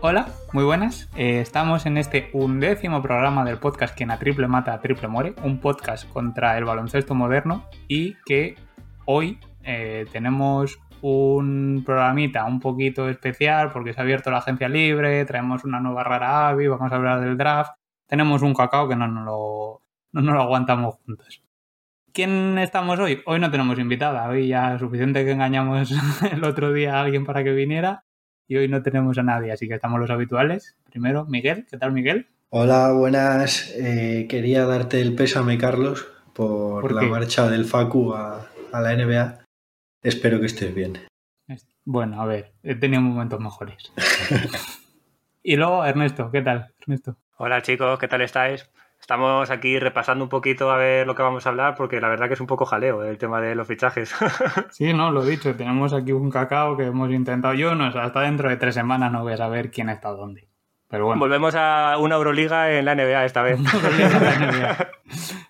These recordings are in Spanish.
Hola, muy buenas. Eh, estamos en este undécimo programa del podcast Quien a triple mata, a triple muere, un podcast contra el baloncesto moderno y que hoy eh, tenemos un programita un poquito especial porque se ha abierto la agencia libre, traemos una nueva rara avi, vamos a hablar del draft, tenemos un cacao que no nos lo, no nos lo aguantamos juntos. ¿Quién estamos hoy? Hoy no tenemos invitada, hoy ya suficiente que engañamos el otro día a alguien para que viniera y hoy no tenemos a nadie, así que estamos los habituales. Primero, Miguel, ¿qué tal Miguel? Hola, buenas. Eh, quería darte el pésame, Carlos, por, la marcha del Facu a, la NBA. Espero que estés bien. Bueno, a ver, he tenido momentos mejores. y luego, Ernesto, ¿qué tal? Ernesto. Hola chicos, ¿qué tal estáis? Estamos aquí repasando un poquito a ver lo que vamos a hablar porque la verdad que es un poco jaleo el tema de los fichajes. Sí, no, lo he dicho, tenemos aquí un cacao que hemos intentado. Yo no, hasta dentro de tres semanas no voy a saber quién está dónde. Pero bueno. Volvemos a una Euroliga en la NBA esta vez.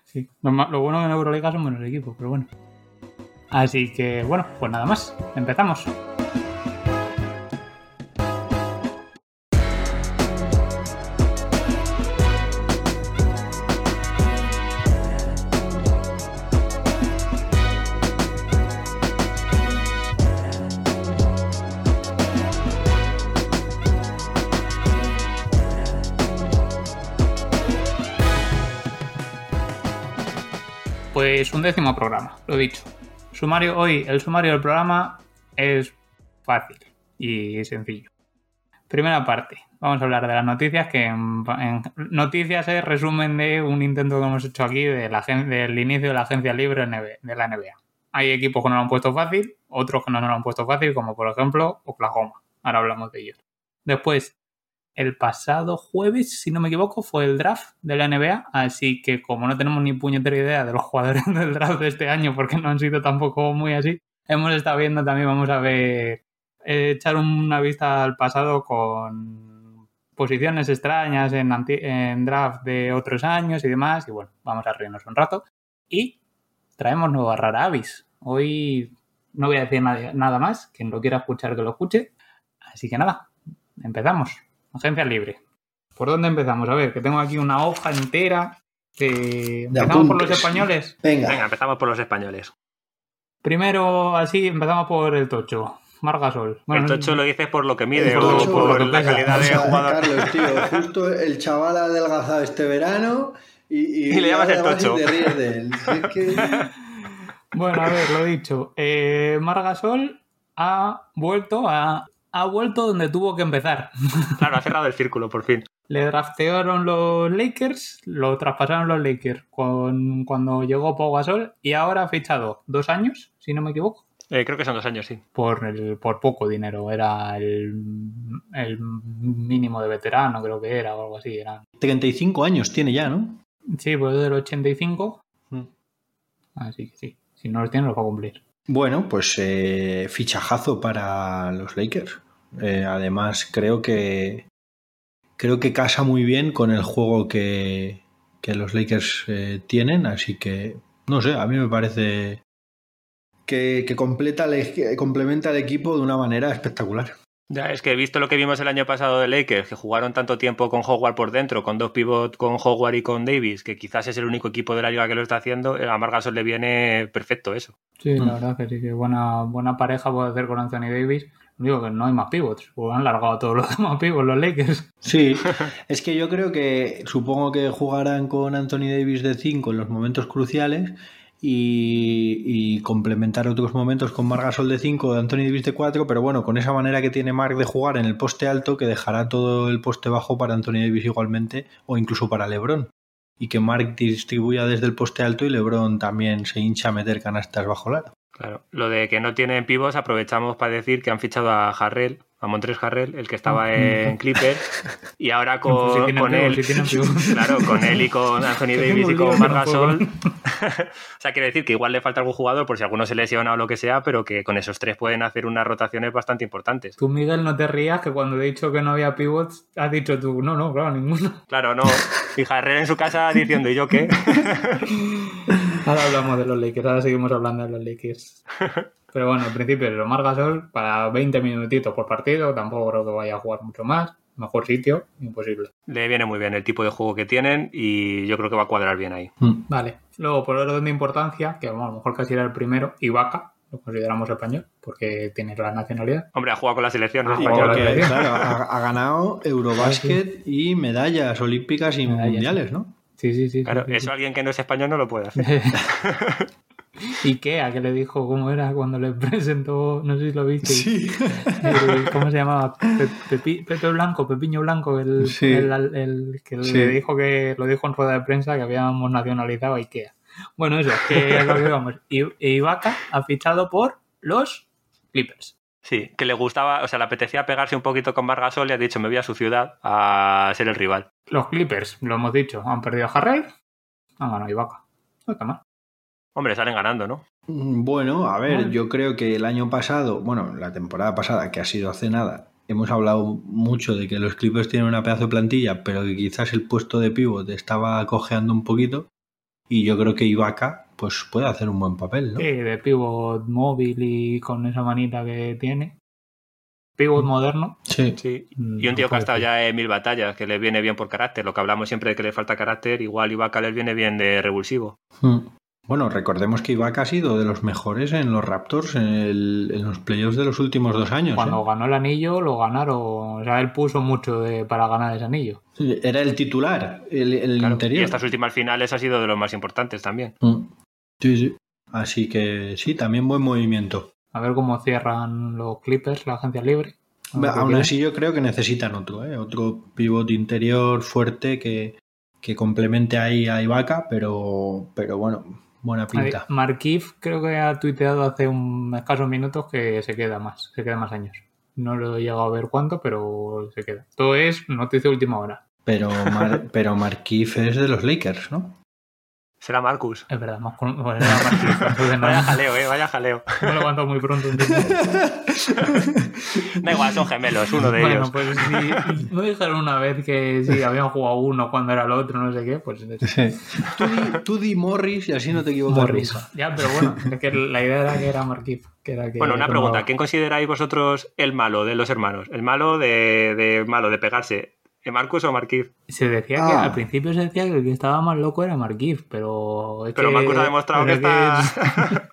Sí. Lo, bueno en Euroliga son buenos equipos, pero bueno. Así que bueno, pues nada más, empezamos. Pues un décimo programa, lo dicho. Sumario hoy, el sumario del programa es fácil y sencillo. Primera parte, vamos a hablar de las noticias, que en, noticias es resumen de un intento que hemos hecho aquí de la, del inicio de la agencia libre de la NBA. Hay equipos que no lo han puesto fácil, otros que no lo han puesto fácil, como por ejemplo Oklahoma. Ahora hablamos de ellos. Después, el pasado jueves, si no me equivoco, fue el draft de la NBA, así que como no tenemos ni puñetera idea de los jugadores del draft de este año, porque no han sido tampoco muy así, hemos estado viendo también, vamos a ver, eh, echar una vista al pasado con posiciones extrañas en, draft de otros años y demás, y bueno, vamos a reírnos un rato. Y traemos nueva rara avis. Hoy no voy a decir nada más, quien lo quiera escuchar que lo escuche, así que nada, empezamos. Agencia libre. ¿Por dónde empezamos? A ver, que tengo aquí una hoja entera. De... ¿Empezamos por los españoles? Venga. Venga, empezamos por los españoles. Primero, así, empezamos por el Tocho. Margasol. el Tocho lo dices por lo que mide o por, la calidad de jugador. Carlos, tío, justo el chaval ha adelgazado este verano y, y, le llamas el Tocho. Bueno, a ver, lo dicho. Eh, Margasol ha vuelto a ha vuelto donde tuvo que empezar. Claro, ha cerrado el círculo, por fin. Le draftearon los Lakers, lo traspasaron los Lakers con, cuando llegó Pau Gasol y ahora ha fichado dos años, si no me equivoco. Eh, creo que son dos años, sí. Por, el, por poco dinero, era el, el, mínimo de veterano, creo que era, o algo así. Era. 35 años tiene ya, ¿no? Sí, pues del 85. Mm. Así que sí, si no los tiene, los va a cumplir. Bueno, pues eh, fichajazo para los Lakers. Eh, además, creo que creo que casa muy bien con el juego que, los Lakers eh, tienen, así que no sé, a mí me parece que, completa complementa el equipo de una manera espectacular. Ya, es que he visto lo que vimos el año pasado de Lakers, que jugaron tanto tiempo con Howard por dentro, con dos pivots, con Howard y con Davis, que quizás es el único equipo de la liga que lo está haciendo, a Margasol le viene perfecto eso. Sí, la mm. verdad que sí, que buena, buena pareja puede hacer con Anthony Davis. Digo que no hay más pivots, o han largado todos los demás pivots los Lakers. Sí, es que yo creo que supongo que jugarán con Anthony Davis de 5 en los momentos cruciales y, complementar otros momentos con Margasol de 5 de Anthony Davis de 4, pero bueno, con esa manera que tiene Mark de jugar en el poste alto que dejará todo el poste bajo para Anthony Davis igualmente o incluso para LeBron. Y que Mark distribuya desde el poste alto y LeBron también se hincha a meter canastas bajo la Claro, lo de que no tienen pivos aprovechamos para decir que han fichado a Harrell, a Montres Harrell, el que estaba Mm. en Clipper, y ahora Pues si con, con él, si claro, con él y con Anthony Davis y con Margasol. o sea, quiere decir que igual le falta algún jugador por si alguno se lesiona o lo que sea, pero que con esos tres pueden hacer unas rotaciones bastante importantes. Tú, Miguel, no te rías que cuando he dicho que no había pivots, has dicho tú, no, no, claro, ninguno. Claro, no. Y Harrell en su casa diciendo, ¿y yo qué? Ahora hablamos de los Lakers, ahora seguimos hablando de los Lakers. Pero bueno, en principio, lo Margasol para 20 minutitos por partido, tampoco creo que vaya a jugar mucho más. Mejor sitio, imposible. Le viene muy bien el tipo de juego que tienen y yo creo que va a cuadrar bien ahí. Mm. Vale. Luego, por orden de importancia, que bueno, a lo mejor casi era el primero, Ibaka, lo consideramos español, porque tiene la nacionalidad. Hombre, ha jugado con la selección Ah, española. claro, ha, ha ganado Eurobásquet y medallas olímpicas y Medallas, mundiales, ¿no? Sí, sí, sí. Claro, sí, sí, eso alguien que no es español no lo puede hacer. Ikea, que le dijo cómo era cuando le presentó, no sé si lo viste, Sí. el- ¿cómo se llamaba? Pe- Pepi- Pepe Blanco, Pepiño Blanco, el, Sí. el- el que Sí. le dijo que lo dijo en rueda de prensa que habíamos nacionalizado a Ikea. Bueno, eso, que es lo que vamos. Y e Ibaka ha fichado por los Clippers. Sí, que le gustaba, o sea, le apetecía pegarse un poquito con Margasol y ha dicho, me voy a su ciudad a ser el rival. Los Clippers, lo hemos dicho, han perdido a Harrell, han ganado a Ibaka. No está mal. Hombre, salen ganando, ¿no? Mm, Bueno, a ver, Bueno. yo creo que el año pasado, bueno, la temporada pasada, que ha sido hace nada, hemos hablado mucho de que los Clippers tienen una pedazo de plantilla, pero que quizás el puesto de pivot estaba cojeando un poquito. Y yo creo que Ibaka, pues puede hacer un buen papel, ¿no? Sí, de pivot móvil y con esa manita que tiene. Pivot moderno. Sí. Sí. Mm, Y un tío que ha estado ya en mil batallas, que le viene bien por carácter. Lo que hablamos siempre de que le falta carácter, igual Ibaka les viene bien de revulsivo. Mm. Bueno, recordemos que Ibaka ha sido de los mejores en los Raptors en, el- en los playoffs de los últimos dos años. Cuando ¿eh? ganó el anillo, lo ganaron. O sea, él puso mucho de, para ganar ese anillo. Era el titular, el, el Claro, interior. Y estas últimas finales ha sido de los más importantes también. Mm. Sí, sí. Así que sí, también buen movimiento. A ver cómo cierran los Clippers, la agencia libre. Aún así yo creo que necesitan otro, ¿eh? otro pivot interior fuerte que, que complemente ahí a Ibaka, pero, pero bueno, buena pinta. Markif creo que ha tuiteado hace un escasos minutos que se queda más, se queda más años. No lo he llegado a ver cuánto, pero se queda. Todo es noticia última hora. Pero, Mar- pero Markif es de los Lakers, ¿no? Será Marcus. Es verdad, más con... bueno, era Markif, entonces no, Vaya jaleo, eh, vaya jaleo. me lo levanto muy pronto. Da igual, son gemelos, uno de bueno, ellos. pues si me dijeron una vez que sí, habían jugado uno cuando era el otro, no sé qué, pues Tú, di, tú di Morris y así no te equivocas Morris. nunca. Ya, pero bueno, es que la idea era que era Markif. Que era que Bueno, una pregunta. ¿Quién consideráis vosotros el malo de los hermanos? ¿El malo de, de malo de pegarse? ¿Eh, ¿Marcus o Marquif? Se decía que Ah. al principio se decía que el que estaba más loco era Markif, pero. es Pero que- Marcus ha demostrado que es está...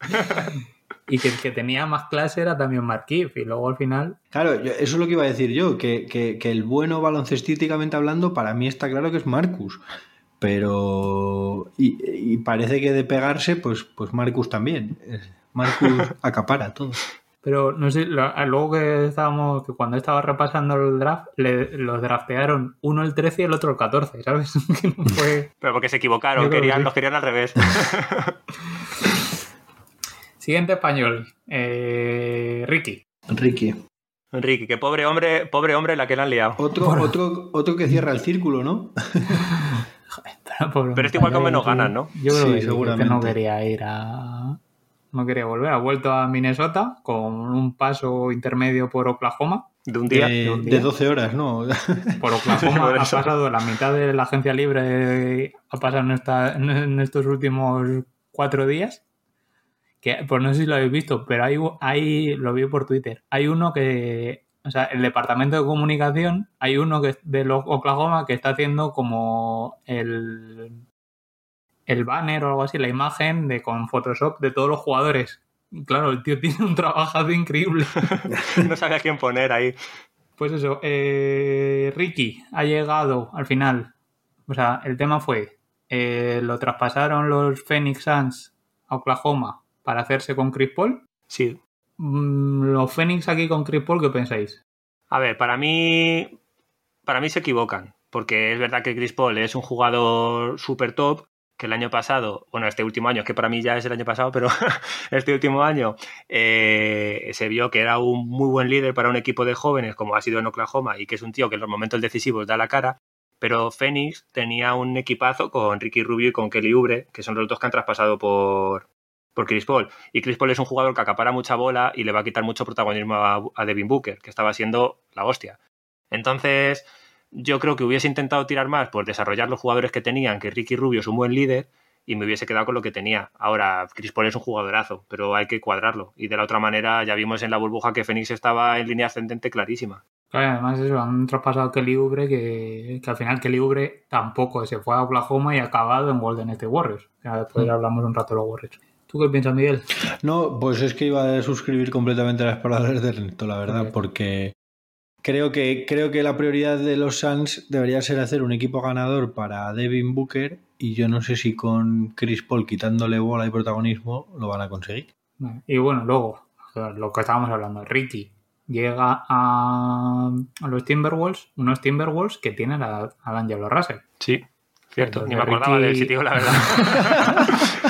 Y que el que tenía más clase era también Markif, y luego al final. Claro, yo- eso es lo que iba a decir yo, que, que- que el bueno baloncestísticamente hablando, para mí está claro que es Marcus. Pero. Y, y parece que de pegarse, pues, pues Marcus también. Marcus acapara todo. Pero no sé, lo- luego que estábamos, que cuando estaba repasando el draft, le- los draftearon uno el 13 y el otro el 14, ¿sabes? Que no fue. Pero porque se equivocaron, que querían, sí. los querían al revés. Siguiente español, eh, Ricky. Ricky. Enrique, que pobre hombre, pobre hombre la que le han liado. Otro, otro, otro que cierra el círculo, ¿no? Pobre Pero este igual con menos ganas, ¿no? Yo creo Sí, que, seguramente. que no quería ir a. No quería volver. Ha vuelto a Minnesota con un paso intermedio por Oklahoma. De un día. de, un día. de 12 horas, ¿no? Por Oklahoma Por ha pasado la mitad de la agencia libre, ha pasado en, esta- en estos últimos cuatro días. Que, pues no sé si lo habéis visto, pero hay, hay, lo vi por Twitter. Hay uno que, o sea, el departamento de comunicación, hay uno que de los Oklahoma que está haciendo como el, el banner o algo así, la imagen de con Photoshop de todos los jugadores. Y Claro, el tío tiene un trabajo increíble. No sabía quién poner ahí. Pues eso, eh, Ricky ha llegado al final. O sea, el tema fue, eh, lo traspasaron los Phoenix Suns a Oklahoma para hacerse con Chris Paul. Sí. Mm, Los Phoenix aquí con Chris Paul, ¿qué pensáis? A ver, para mí. Para mí se equivocan. Porque es verdad que Chris Paul es un jugador súper top. Que el año pasado, bueno, este último año, que para mí ya es el año pasado, pero este último año eh, se vio que era un muy buen líder para un equipo de jóvenes como ha sido en Oklahoma y que es un tío que en los momentos decisivos da la cara, pero Phoenix tenía un equipazo con Ricky Rubio y con Kelly Ubre, que son los dos que han traspasado por, por Chris Paul. Y Chris Paul es un jugador que acapara mucha bola y le va a quitar mucho protagonismo a, a Devin Booker, que estaba siendo la hostia. Entonces, yo creo que hubiese intentado tirar más por desarrollar los jugadores que tenían, que Ricky Rubio es un buen líder y me hubiese quedado con lo que tenía. Ahora, Chris Paul es un jugadorazo, pero hay que cuadrarlo. Y de la otra manera, ya vimos en la burbuja que Phoenix estaba en línea ascendente clarísima. Claro, además eso, han traspasado a Kelly Oubre que, que al final Kelly Oubre tampoco se fue a Oklahoma y ha acabado en Golden State Warriors. Ya después hablamos un rato de los Warriors. ¿Tú qué piensas, Miguel? No, pues es que iba a suscribir completamente las palabras de Ernesto, la verdad, porque creo que, creo que la prioridad de los Suns debería ser hacer un equipo ganador para Devin Booker y yo no sé si con Chris Paul quitándole bola y protagonismo lo van a conseguir. Y bueno, luego, lo que estábamos hablando, Ricky llega a, a los Timberwolves, unos Timberwolves que tienen a, a D'Angelo Russell. Sí, cierto. Ni me acordaba Ricky- del sitio, la verdad.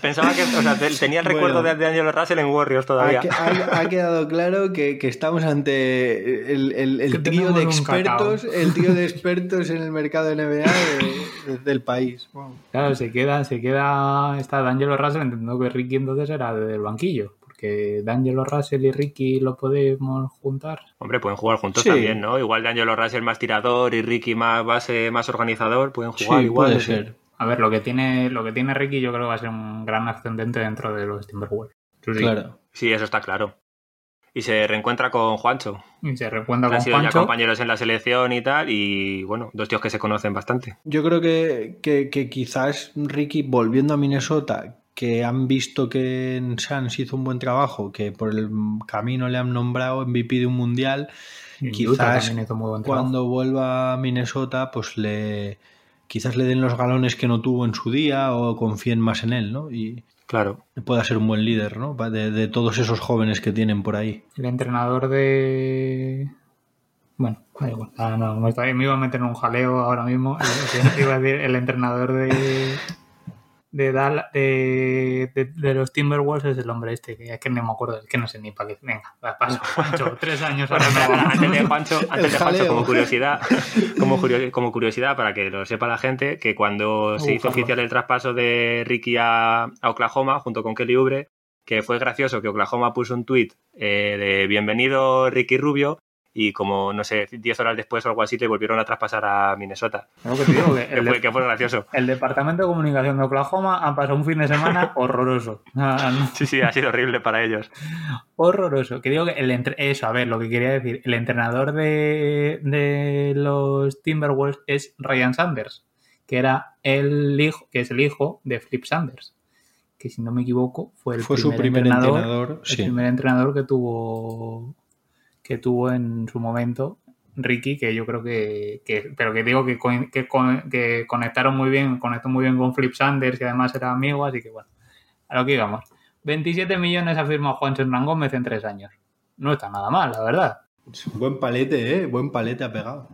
Pensaba que, o sea, te- tenía el recuerdo Bueno. de, de Angelo Russell en Warriors todavía. Ha, que- ha- ha quedado claro que, que estamos ante el, el- el Que trío de expertos, el trío de expertos en el mercado NBA de- de- del país. Wow. Claro, se queda, se queda, está D'Angelo Russell, entendiendo que Ricky entonces era del banquillo, porque D'Angelo Russell y Ricky lo podemos juntar. Hombre, pueden jugar juntos Sí. también, ¿no? Igual de Angelo Russell más tirador y Ricky más base, más organizador, pueden jugar Sí, igual. puede ser. A ver, lo que tiene, lo que tiene Ricky yo creo que va a ser un gran ascendente dentro de los Timberwolves. Sí. Claro. Sí, eso está claro. Y se reencuentra con Juancho, Y se reencuentra que han con sido ya compañeros en la selección y tal, y bueno, dos tíos que se conocen bastante. Yo creo que, que- que quizás Ricky, volviendo a Minnesota, que han visto que en Suns hizo un buen trabajo, que por el camino le han nombrado MVP de un mundial, Y quizás cuando vuelva a Minnesota, pues le quizás le den los galones que no tuvo en su día o confíen más en él, ¿no? Y Claro. pueda ser un buen líder, ¿no? De, de todos esos jóvenes que tienen por ahí. El entrenador de. Bueno, da igual. Ah, no, me, estaba- me iba a meter en un jaleo ahora mismo. El- Iba a decir el entrenador de. De, Dal- de, de, de los Timberwolves es el hombre este, que es que no me acuerdo, es que no sé ni para qué. Venga, va, paso. Juancho, tres años ahora antes de Juancho, antes de Juancho, jaleo. como curiosidad, como, curio- como curiosidad, para que lo sepa la gente, que cuando se hizo oficial el traspaso de Ricky a, a Oklahoma, junto con Kelly Oubre, que fue gracioso que Oklahoma puso un tuit eh, de bienvenido Ricky Rubio, y como, no sé, 10 horas después o algo así, le volvieron a traspasar a Minnesota. Que te digo, que Que el, fue, de- que fue gracioso. el departamento de comunicación de Oklahoma ha pasado un fin de semana horroroso. Ah, no. Sí, sí, ha sido horrible para ellos. horroroso. Que digo que el entre- eso, a ver, lo que quería decir, el entrenador de, de los Timberwolves es Ryan Sanders, que era el hijo, que es el hijo de Flip Sanders, que si no me equivoco fue el Fue su primer entrenador, el sí. primer entrenador que tuvo que tuvo en su momento Ricky, que yo creo que, que- pero que digo que, que, que conectaron muy bien, conectó muy bien con Flip Sanders y además era amigo, así que bueno, a lo que íbamos. 27 millones ha firmado Juan Hernán Gómez en tres años. No está nada mal, la verdad. Buen palete, ¿eh? Buen palete ha pegado.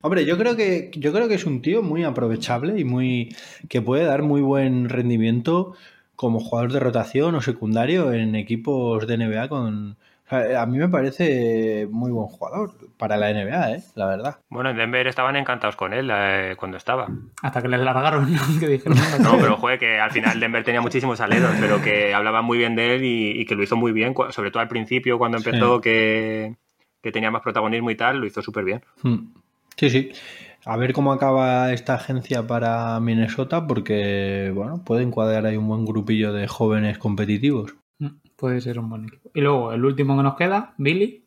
Hombre, yo creo que yo creo que es un tío muy aprovechable y muy que puede dar muy buen rendimiento como jugador de rotación o secundario en equipos de NBA con a mí me parece muy buen jugador para la NBA, ¿eh? La verdad. Bueno, en Denver estaban encantados con él eh, cuando estaba. Hasta que les largaron, que dijeron, No, pero fue que al final Denver tenía muchísimos aleros, pero que hablaban muy bien de él y, y que lo hizo muy bien, sobre todo al principio, cuando Sí. empezó que, que tenía más protagonismo y tal, lo hizo súper bien. Hmm. Sí, sí. A ver cómo acaba esta agencia para Minnesota, porque bueno, puede encuadrar ahí un buen grupillo de jóvenes competitivos. Puede ser un buen equipo. Y luego, el último que nos queda, Billy,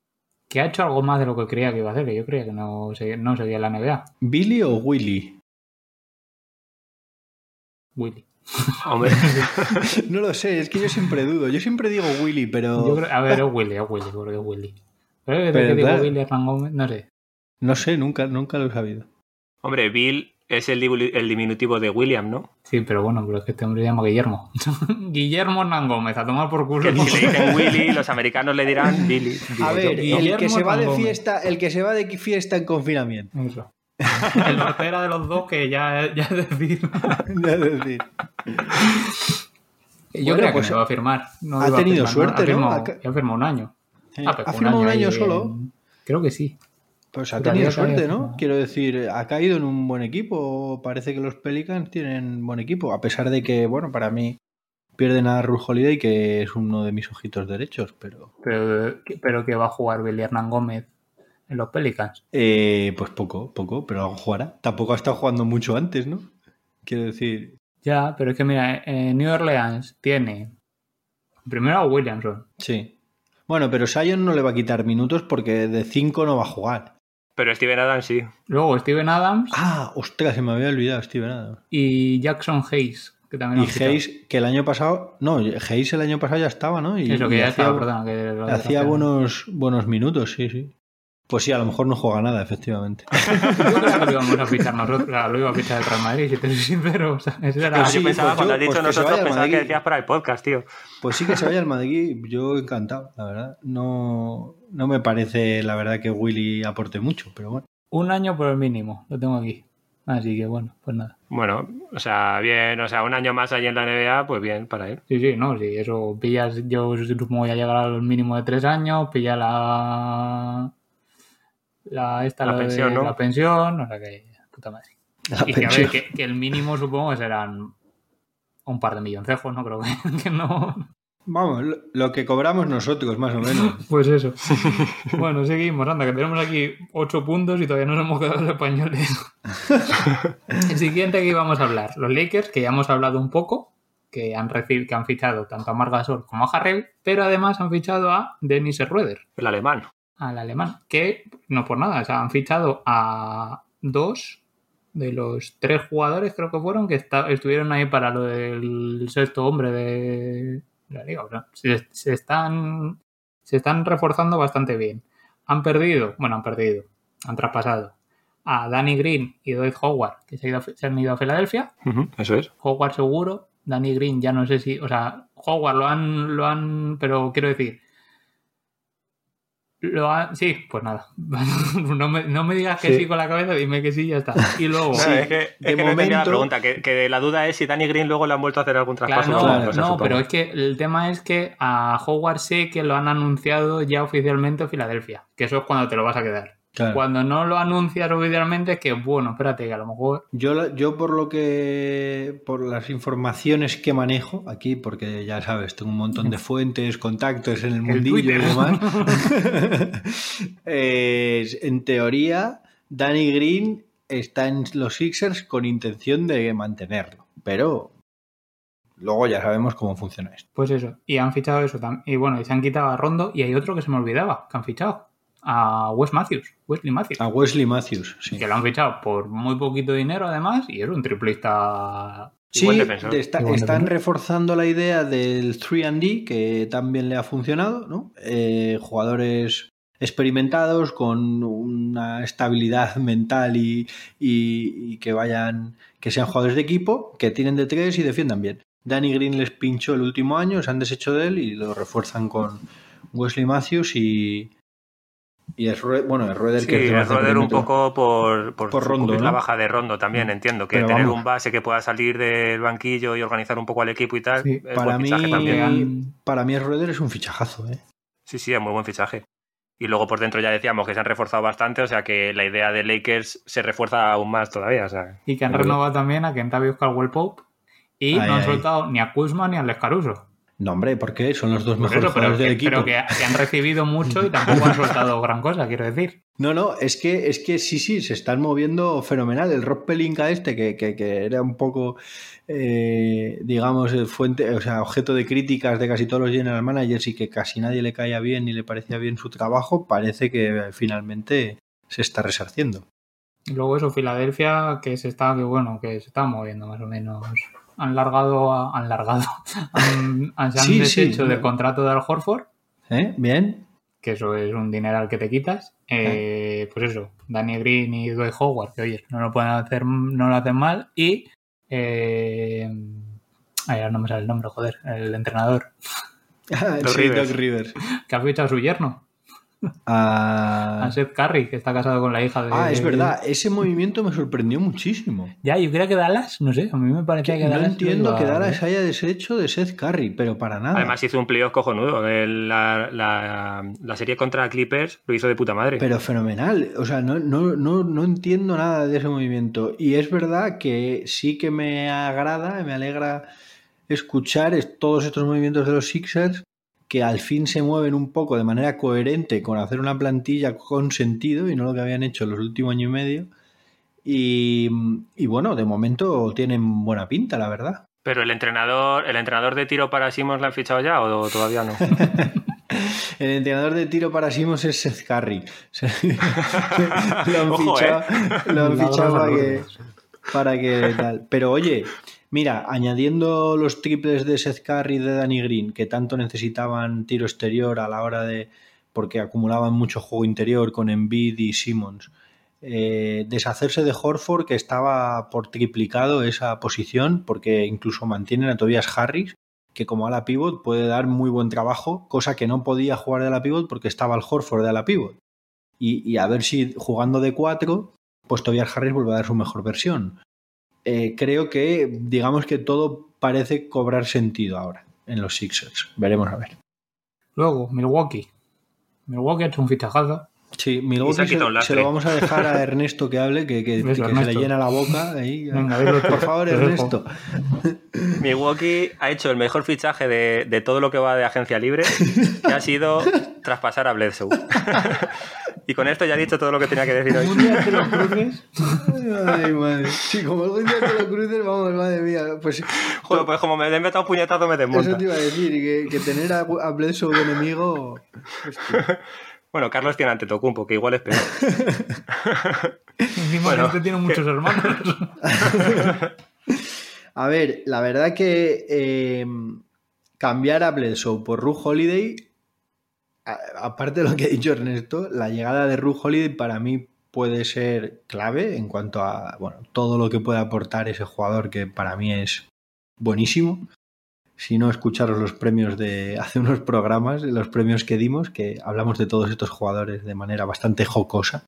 que ha hecho algo más de lo que creía que iba a hacer, que yo creía que no, seguía- no seguía en la NBA. ¿Billy o Willy? Willy. Hombre, No lo sé, es que yo siempre dudo. Yo siempre digo Willy, pero Yo creo- a ver, es Willy, es Willy, porque es Willy. Pero Pero que digo. Willy Hernán Gómez, no sé. no sé, nunca, nunca lo he sabido. hombre, Bill es el, diminutivo de William, ¿no? Sí, pero bueno, pero es que este hombre se llama Guillermo. Guillermo Hernán Gómez, a tomar por culo. Que si le dicen Willy, los americanos le dirán Billy. A ver, Guillermo el que se va de fiesta, el que se va de fiesta en confinamiento. Eso. El norte era de los dos que ya, ya es decir. Ya es decir. Yo Bueno, creo pues que se va a firmar. No ha tenido firmar, suerte, ¿no? firmado- Ha- firmó un año. Eh, Ah, ¿Ha firmado un año solo? en- Creo que sí. Pues ha tenido suerte, ¿no? Quiero decir, ha caído en un buen equipo. Parece que los Pelicans tienen buen equipo, a pesar de que, bueno, para mí pierden a Ruth Holiday, que es uno de mis ojitos derechos, pero Pero, pero que va a jugar Billy Hernán Gómez en los Pelicans. eh, pues poco, poco, pero algo jugará. Tampoco ha estado jugando mucho antes, ¿no? Quiero decir, Ya, pero es que mira, eh, New Orleans tiene primero a Williamson. sí. Bueno, pero Sion no le va a quitar minutos porque de 5 no va a jugar. Pero Steven Adams sí. Luego Steven Adams Ah, ostras, se me había olvidado Steven Adams. y Jackson Hayes, que también Y. Hayes, que el año pasado, no, Hayes el año pasado ya estaba, ¿no? Y, Eso, que y ya hacía- estaba, perdona, que lo Hacía buenos, buenos minutos, sí, sí. Pues sí, a lo mejor no juega nada, efectivamente. Yo creo que lo íbamos a fichar nosotros, lo iba a fichar el Real Madrid, si te soy sincero. O sea, ese era sí, yo pensaba pues cuando yo- has dicho pues que se nosotros, pensaba que decías para el podcast, tío. Pues sí que se vaya al Madrid, yo encantado, la verdad. No, no me parece, la verdad, que Willy aporte mucho, pero bueno. un año por el mínimo, lo tengo aquí. Así que bueno, pues nada. Bueno, o sea, bien, o sea, un año más allí en la NBA, pues bien, para él. Sí, sí, no, sí, eso pillas, yo supongo ya llegar al mínimo de tres años, pilla la. La, esta, La de pensión, ¿no? La pensión, o sea que. Puta madre. La y que, a ver, que, que el mínimo supongo que serán un par de milloncejos, ¿no? Creo que, que no. Vamos, lo, lo que cobramos nosotros, más o menos. Pues eso. bueno, seguimos, anda, que tenemos aquí ocho puntos y todavía no nos hemos quedado los españoles. el siguiente que íbamos a hablar, los Lakers, que ya hemos hablado un poco, que han recibido, que han fichado tanto a Marc Gasol como a Harrell, pero además han fichado a Dennis Schroeder, El alemán. Al alemán, que no por nada, o sea, han fichado a dos de los tres jugadores, creo que fueron, que estuvieron ahí para lo del sexto hombre de la liga. O sea, se, se están, se están reforzando bastante bien. Han perdido, bueno, han perdido, han traspasado a Danny Green y Dwight Howard, que se, ha ido se han ido a Filadelfia. Eso es. Howard seguro, Danny Green ya no sé si, o sea, Howard lo han, lo han, pero quiero decir, lo han, sí, pues nada, no me, no me digas que sí. Sí. con la cabeza, dime que sí, ya está. Y luego, Sí, es que, de es que no entendía la pregunta, que, que la duda es si Danny Green luego le han vuelto a hacer algún claro, traspaso. no, claro, cosa, no, pero es que el tema es que a Howard sé que lo han anunciado ya oficialmente en Filadelfia, que eso es cuando te lo vas a quedar. Claro. Cuando no lo anuncias oficialmente es que, bueno, espérate, que a lo mejor... Yo, yo por lo que, por las informaciones que manejo aquí, porque ya sabes, tengo un montón de fuentes, contactos en el mundillo y demás, es, en teoría, Danny Green está en los Sixers con intención de mantenerlo, pero luego ya sabemos cómo funciona esto. Pues eso, y han fichado eso también. Y bueno, y se han quitado a Rondo y hay otro que se me olvidaba, que han fichado. A Wes Matthews, Wesley Matthews. A Wesley Matthews, sí. Que lo han fichado por muy poquito dinero además y es un triplista. Sí, está- están reforzando la idea del 3D, que también le ha funcionado, ¿no? Eh, jugadores experimentados con una estabilidad mental y, y- y que vayan, que sean jugadores de equipo, que tienen de tres y defiendan bien. Danny Green les pinchó el último año, se han deshecho de él y lo refuerzan con Wesley Matthews y, y es bueno, es Rueder Sí, que es Roder un poco por, por, Por Rondo, cubrir la ¿no? baja de Rondo también, entiendo. Que Pero tener vamos. un base que pueda salir del banquillo y organizar un poco al equipo y tal, Sí, es Para buen mí, fichaje también. para mí es Rueder es un fichajazo, ¿eh? Sí, sí, es muy buen fichaje. Y luego por dentro ya decíamos que se han reforzado bastante, o sea que la idea de Lakers se refuerza aún más todavía. O sea, Y que han bien. renovado también a Kentavious Caldwell Pope y no han soltado ni a Kuzma ni a Les Caruso. No, hombre, ¿por qué? Son los dos mejores pero, jugadores del equipo. pero que, que han recibido mucho y tampoco han soltado gran cosa, quiero decir. No, no, es que, es que sí, sí, se están moviendo fenomenal. El Rob Pelinka este, que, que- que era un poco, eh, digamos, fuente, o sea, objeto de críticas de casi todos los general managers y que casi nadie le caía bien ni le parecía bien su trabajo, parece que finalmente se está resarciendo. Y luego eso, Filadelfia, que se está, que bueno, que se está moviendo más o menos. Han largado, a- han largado, han, han- se han Sí, deshecho del contrato de Al Horford, ¿Eh? ¿Bien? que eso es un dineral que te quitas. Eh, Pues eso, Danny Green y Dwight Howard, que oye, no lo pueden hacer, no lo hacen mal. Y eh, ay, ahora no me sale el nombre, joder, el entrenador, Doc sí, Rivers. Doc Rivers. que ha fichado a su yerno. A... a Seth Curry, que está casado con la hija de. Ah, es verdad, ese movimiento me sorprendió muchísimo. Ya, yo creía que Dallas, no sé, a mí me parecía que, no Dallas. entiendo iba que a- Dallas haya deshecho de Seth Curry, pero para nada. Además hizo un playoff cojonudo. El- La, la- la serie contra Clippers lo hizo de puta madre. Pero fenomenal. O sea, no, no, no, no entiendo nada de ese movimiento. Y es verdad que sí que me agrada, me alegra escuchar es- todos estos movimientos de los Sixers que al fin se mueven un poco de manera coherente con hacer una plantilla con sentido y no lo que habían hecho los últimos año y medio. Y, y bueno, de momento tienen buena pinta, la verdad. Pero el entrenador, el entrenador de tiro para Simons lo han fichado ya o todavía no. El entrenador de tiro para Simons es Seth Curry. lo han Ojo, fichado, lo han Milagros fichado para que, para que tal. Pero oye, mira, añadiendo los triples de Seth Curry y de Danny Green, que tanto necesitaban tiro exterior a la hora de. porque acumulaban mucho juego interior con Embiid y Simmons. eh, deshacerse de Horford, que estaba por triplicado esa posición, porque incluso mantienen a Tobias Harris, que como ala pivot puede dar muy buen trabajo, cosa que no podía jugar de ala pivot porque estaba el Horford de ala pivot. Y, a ver si jugando de 4, pues Tobias Harris vuelve a dar su mejor versión. Eh, creo que, digamos que todo parece cobrar sentido ahora en los Sixers. Veremos a ver. Luego, Milwaukee. Milwaukee ha hecho un fichajazo. Sí, se Milwaukee ha se, un se lastre. lo vamos a dejar a Ernesto que hable, que, que- Eso, que se le llena la boca. ahí. Venga, tú. Por favor. Ernesto. Milwaukee ha hecho el mejor fichaje de, de todo lo que va de agencia libre, que ha sido traspasar a Bledsoe. y con esto ya he dicho todo lo que tenía que decir Un hoy. día te lo cruces. Ay, madre. Sí, como algún día te lo cruces, vamos, madre mía. Pues Joder, pues como me he metido un puñetazo me eso desmonta. te iba a decir, que, que tener a, a Bledsoe de enemigo. hostia. Bueno, Carlos tiene ante Tocumpo, que igual es peor. Encima Bueno, este tiene muchos hermanos. A ver, la verdad que eh, cambiar a Bledsoe por Ru Holiday, a- aparte de lo que ha dicho Ernesto, la llegada de Ru Holiday para mí puede ser clave en cuanto a bueno, todo lo que puede aportar ese jugador que para mí es buenísimo. Si no, escucharos los premios de hace unos programas, los premios que dimos, que hablamos de todos estos jugadores de manera bastante jocosa.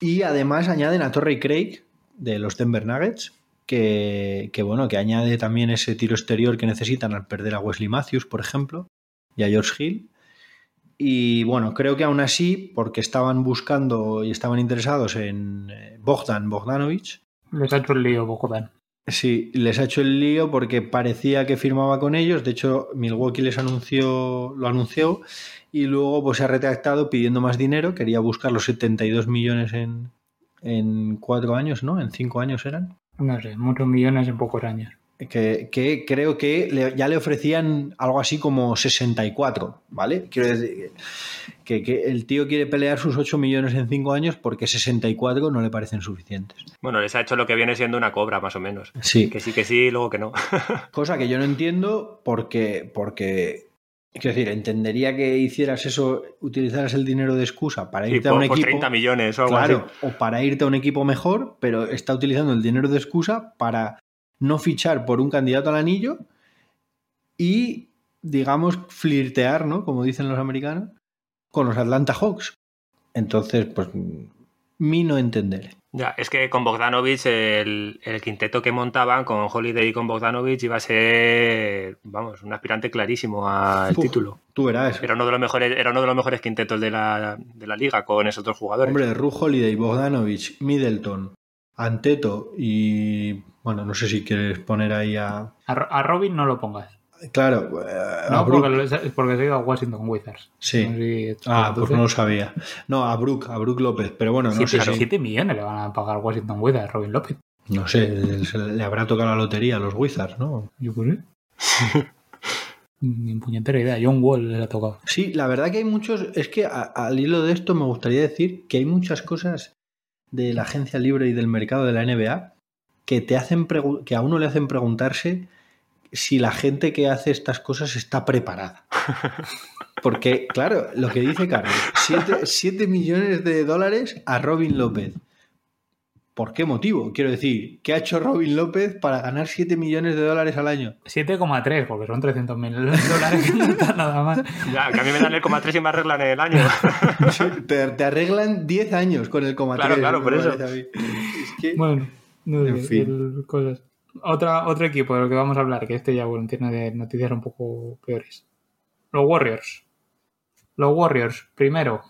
Y además añaden a Torrey Craig de los Denver Nuggets, que, que, bueno, que añade también ese tiro exterior que necesitan al perder a Wesley Matthews, por ejemplo, y a George Hill. Y bueno, creo que aún así, porque estaban buscando y estaban interesados en eh, Bogdan Bogdanovich, Les ha hecho el lío Bogdan. Sí, les ha hecho el lío porque parecía que firmaba con ellos. De hecho, Milwaukee les anunció, lo anunció y luego pues se ha retractado pidiendo más dinero. Quería buscar los 72 millones en, en cuatro años, ¿no? En cinco años eran. No sé, muchos millones en pocos años. Que, que creo que le- ya le ofrecían algo así como 64, ¿vale? Quiero decir que, que el tío quiere pelear sus 8 millones en 5 años porque 64 no le parecen suficientes. Bueno, les ha hecho lo que viene siendo una cobra, más o menos. Sí. Que sí, que sí, luego que no. Cosa que yo no entiendo porque, porque quiero decir, entendería que hicieras eso, utilizaras el dinero de excusa para Sí, irte a un por equipo. 30 millones o algo Claro, así. o para irte a un equipo mejor, pero está utilizando el dinero de excusa para no fichar por un candidato al anillo y, digamos, flirtear, ¿no? Como dicen los americanos, con los Atlanta Hawks. Entonces, pues, mi no entender. Ya, es que con Bogdanovich, el, el quinteto que montaban con Holiday y con Bogdanovich iba a ser, vamos, un aspirante clarísimo al Uf, título. Tú verás. Era uno de los mejores, era uno de los mejores quintetos de la, de la liga con esos dos jugadores. Hombre, Ru Holiday, Bogdanovich, Middleton, Anteto y. Bueno, no sé si quieres poner ahí a. A, Ro- a Robin no lo pongas. Claro, eh, a No, porque, porque se ha ido a Washington Wizards. Sí. No sé si esto Ah, pues no lo sabía. No, a Brook, a Brook López. Pero bueno, no Siete, sé si. siete millones le van a pagar Washington Wizards a Robin López. No sé, se le habrá tocado la lotería a los Wizards, ¿no? Yo sé. Ni puñetera idea. John Wall le ha tocado. Sí, la verdad que hay muchos. Es que a- al hilo de esto me gustaría decir que hay muchas cosas de la agencia libre y del mercado de la NBA que te hacen que a uno le hacen preguntarse si la gente que hace estas cosas está preparada. Porque, claro, lo que dice Carlos, 7 millones de dólares a Robin López. ¿Por qué motivo? Quiero decir, ¿qué ha hecho Robin López para ganar 7 millones de dólares al año? 7,3, porque son 300 mil dólares que no está nada mal. Ya, que a mí me dan el coma 3 y me arreglan el año. te, te, arreglan 10 años con el coma 3. Claro, claro, por eso. Es que, bueno, no en fin. el, cosas. Otra, otro equipo de lo que vamos a hablar, que este ya bueno, tiene noticias un poco peores. Los Warriors. Los Warriors, primero,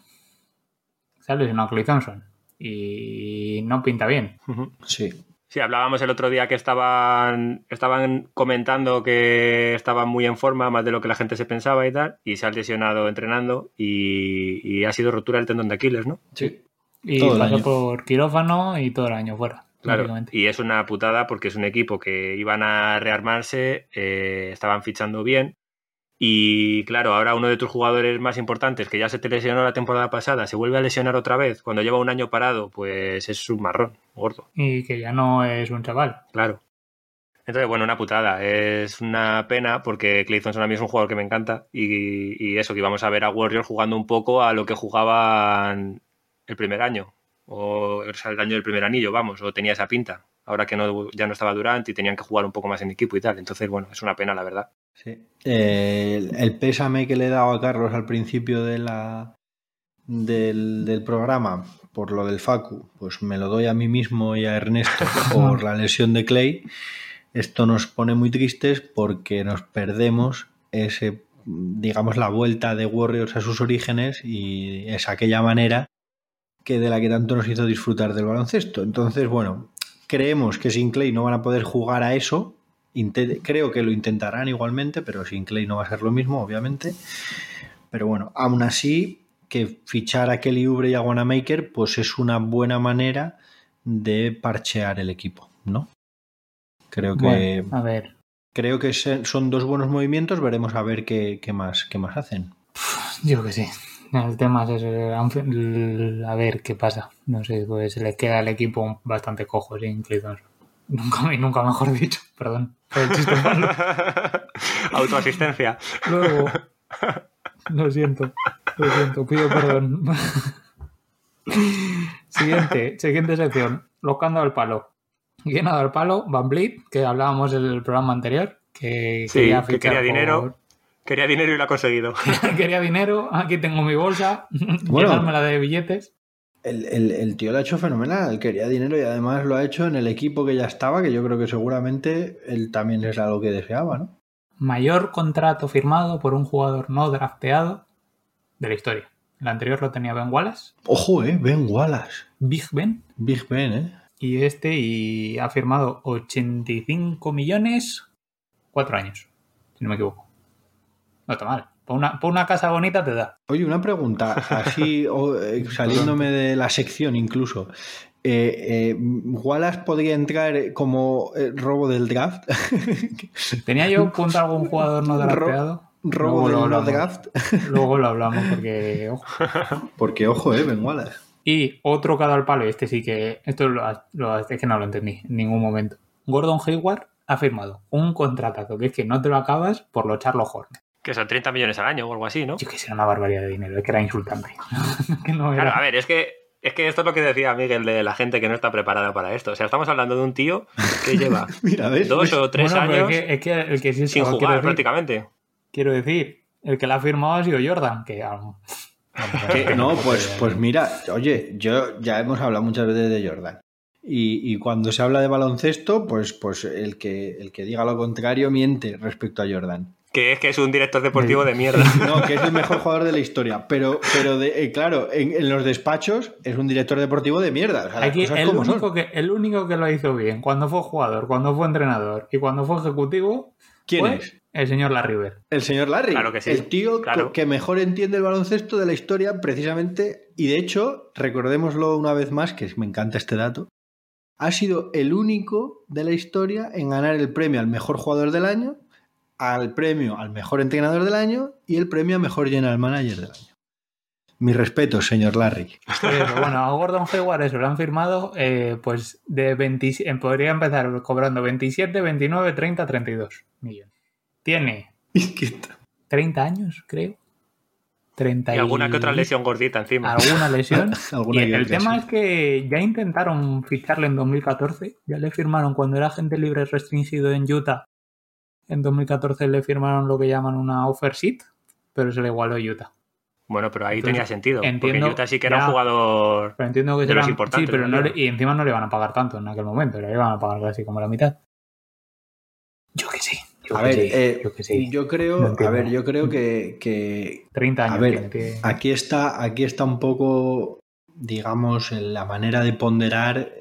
sale lesionado Clay Thompson y no pinta bien. Sí. Sí, hablábamos el otro día que estaban, estaban comentando que estaban muy en forma, más de lo que la gente se pensaba y tal, y se ha lesionado entrenando y, y ha sido rotura del tendón de Aquiles, ¿no? Sí. Y todo pasó por quirófano y todo el año fuera. Claro, y es una putada porque es un equipo que iban a rearmarse, eh, estaban fichando bien, y claro, ahora uno de tus jugadores más importantes, que ya se te lesionó la temporada pasada, se vuelve a lesionar otra vez cuando lleva un año parado, pues es un marrón, gordo. Y que ya no es un chaval. Claro. Entonces, bueno, una putada. Es una pena porque Clay Thompson a mí es un jugador que me encanta y, y, eso, que íbamos a ver a Warriors jugando un poco a lo que jugaban el primer año, o, o sea, el año del primer anillo, vamos, o tenía esa pinta. Ahora que no, ya no estaba Durant y tenían que jugar un poco más en equipo y tal. Entonces, bueno, es una pena, la verdad. Sí. Eh, el, el, pésame que le he dado a Carlos al principio de la, del, del, programa por lo del Facu, pues me lo doy a mí mismo y a Ernesto por la lesión de Clay. Esto nos pone muy tristes porque nos perdemos ese, digamos, la vuelta de Warriors a sus orígenes y es aquella manera que de la que tanto nos hizo disfrutar del baloncesto. Entonces, bueno, creemos que sin Clay no van a poder jugar a eso, creo que lo intentarán igualmente, pero sin Clay no va a ser lo mismo, obviamente. Pero bueno, aún así, que fichar a Kelly Oubre y a Wanamaker, pues es una buena manera de parchear el equipo, ¿no? Creo que. Bueno, a ver. Creo que son dos buenos movimientos, veremos a ver qué, qué más, qué más hacen. Yo que sí. El tema es a ver qué pasa. No sé, pues se le queda al equipo bastante cojo sin Clay Nunca, nunca mejor dicho, perdón. El chiste malo. Autoasistencia. Luego, lo siento, lo siento, pido perdón. Siguiente, siguiente sección. Los que han dado el palo. ¿Quién ha dado el palo? Van Vliet, que hablábamos en el programa anterior, que sí, quería, que quería por... dinero. Quería dinero y lo ha conseguido. quería dinero, aquí tengo mi bolsa, bueno, llenármela de billetes. El, el, el, tío lo ha hecho fenomenal, quería dinero y además lo ha hecho en el equipo que ya estaba, que yo creo que seguramente él también es algo que deseaba, ¿no? Mayor contrato firmado por un jugador no drafteado de la historia. El anterior lo tenía Ben Wallace. Ojo, eh, Ben Wallace. Big Ben. Big Ben, eh. Y este y ha firmado 85 millones, cuatro años, si no me equivoco. No está mal. Por una, por una, casa bonita te da. Oye, una pregunta, así o, eh, saliéndome de la sección incluso. Eh, eh, ¿Wallace podría entrar como eh, robo del draft? ¿Tenía yo punto algún jugador no drafteado? ¿Robo del no draft? Luego lo hablamos porque, ojo. Porque, ojo, eh, Ben Wallace. Y otro dado el palo, este sí que, esto lo, lo, es que no lo entendí en ningún momento. Gordon Hayward ha firmado un contratazo que es que no te lo acabas por los Charlos Hornets. Que son 30 millones al año o algo así, ¿no? Yo que sea una barbaridad de dinero, es que era insultante. que no era... Claro, a ver, es que, es que esto es lo que decía Miguel de la gente que no está preparada para esto. O sea, estamos hablando de un tío que lleva Mira, ¿ves? dos o tres bueno, años es que, es que el que sí sin quiero jugar decir- prácticamente. Quiero decir, el que la ha firmado ha sido Jordan, que Que- no, pues, pues mira, oye, yo ya hemos hablado muchas veces de Jordan. Y, y cuando se habla de baloncesto, pues, pues el, que, el que diga lo contrario miente respecto a Jordan. Que es que es un director deportivo de mierda. No, que es el mejor jugador de la historia. Pero, pero de- eh, claro, en, en los despachos es un director deportivo de mierda. O sea, las Aquí el son. único, que, el único que lo hizo bien cuando fue jugador, cuando fue entrenador y cuando fue ejecutivo ¿Quién fue es? el señor Larry Bird. El señor Larry. Claro que sí, El tío claro. que mejor entiende el baloncesto de la historia, precisamente. Y de hecho, recordémoslo una vez más, que me encanta este dato. Ha sido el único de la historia en ganar el premio al mejor jugador del año, al premio al mejor entrenador del año y el premio a mejor general manager del año. Mi respeto, señor Larry. Pero bueno, a Gordon Hayward eso lo han firmado, eh, pues de 20, eh, podría empezar cobrando 27, 29, 30, 32 millones. Tiene Es que está- 30 años, creo. 30 y alguna que otra lesión gordita encima. Alguna lesión. Alguna y el tema es que ya intentaron ficharle en 2014. Ya le firmaron cuando era agente libre restringido en Utah. En 2014 le firmaron lo que llaman una offer sheet, pero se le igualó Utah. Bueno, pero ahí Entonces, tenía sentido. entiendo- porque Utah sí que era ya. un jugador. Pero entiendo que De los importantes Sí, pero no y encima no le van a pagar tanto en aquel momento. Le iban a pagar casi como la mitad. Yo que sí. Yo A que ver, sí, eh, yo que sí. yo No creo, a ver, yo creo que, que 30 años. A ver, aquí está, aquí está un poco, digamos, en la manera de ponderar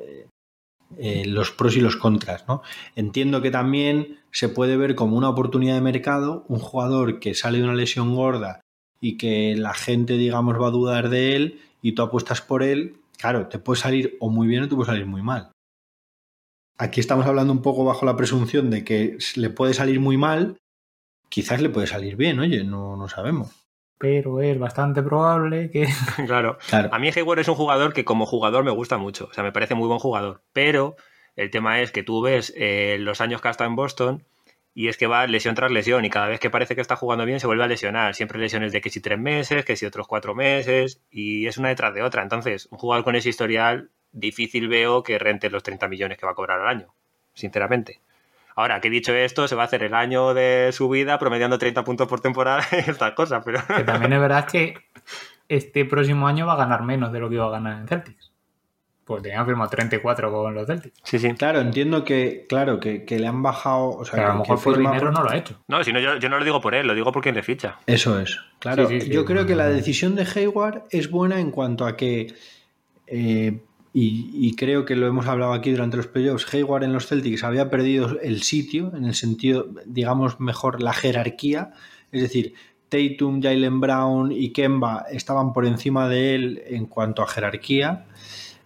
eh, los pros y los contras, ¿no? Entiendo que también se puede ver como una oportunidad de mercado un jugador que sale de una lesión gorda y que la gente, digamos, va a dudar de él y tú apuestas por él, claro, te puede salir o muy bien o te puede salir muy mal. Aquí estamos hablando un poco bajo la presunción de que le puede salir muy mal, quizás le puede salir bien, oye, no, no sabemos. Pero es bastante probable que. claro. Claro. A mí Hayward es un jugador que como jugador me gusta mucho. O sea, me parece muy buen jugador. Pero el tema es que tú ves eh, los años que ha estado en Boston y es que va lesión tras lesión y cada vez que parece que está jugando bien se vuelve a lesionar. Siempre lesiones de que si tres meses, que si otros cuatro meses y es una detrás de otra. Entonces, un jugador con ese historial difícil veo que rente los 30 millones que va a cobrar al año, sinceramente. Ahora, que dicho esto, se va a hacer el año de su vida promediando 30 puntos por temporada y estas cosas, pero... que también es verdad que este próximo año va a ganar menos de lo que iba a ganar en Celtics. Pues tenían firmado 34 con los Celtics. Sí, sí. Claro, entiendo que, claro, que, que le han bajado. O sea, Pero a lo mejor por dinero no lo ha hecho. No, si no, yo, yo no lo digo por él, lo digo por quien le ficha. Eso es. Claro, Sí, sí, sí. yo creo que la decisión de Hayward es buena en cuanto a que. eh, y, creo que lo hemos hablado aquí durante los playoffs. Hayward en los Celtics había perdido el sitio, en el sentido, digamos, mejor la jerarquía. Es decir, Tatum, Jalen Brown y Kemba estaban por encima de él en cuanto a jerarquía.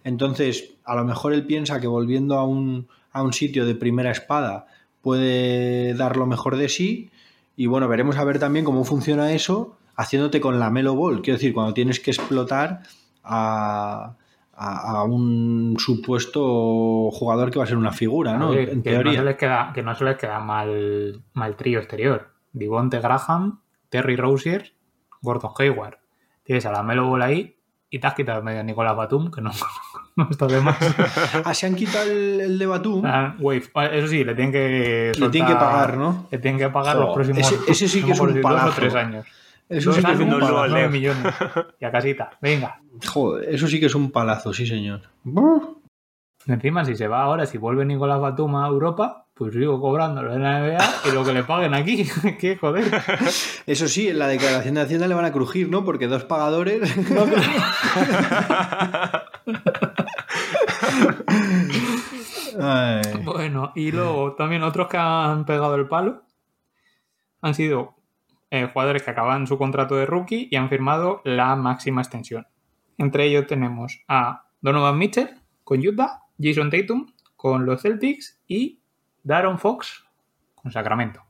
Entonces, a lo mejor él piensa que volviendo a un, a un sitio de primera espada puede dar lo mejor de sí. Y bueno, veremos a ver también cómo funciona eso haciéndote con la Melo Ball. Quiero decir, cuando tienes que explotar a, a- a un supuesto jugador que va a ser una figura, ¿no? Ver, en que, no teoría. se les queda, que no se les queda mal, mal trío exterior. Divonte Graham, Terry Rozier, Gordon Hayward. Tienes a la Melo Ball ahí y te has quitado medio a Nicolás Batum, que no, no está de más. Ah, se han quitado el, el de Batum. Ah, wave. Eso sí, le tienen que Le tienen que pagar, ¿no? Le tienen que pagar los próximos ese- ese sí que es un tres años. Eso sí que es un palazo. millones. Y a casita. Venga. Joder, eso sí que es un palazo, sí, señor. Encima, si se va ahora, si vuelve Nicolás Batum a Europa, pues sigo cobrándolo en la NBA y lo que le paguen aquí. ¿Qué joder? Eso sí, en la declaración de Hacienda le van a crujir, ¿no? Porque dos pagadores. Ay. Bueno, y luego también otros que han pegado el palo han sido eh, jugadores que acaban su contrato de rookie y han firmado la máxima extensión. Entre ellos tenemos a Donovan Mitchell con Utah, Jason Tatum con los Celtics y Daron Fox con Sacramento.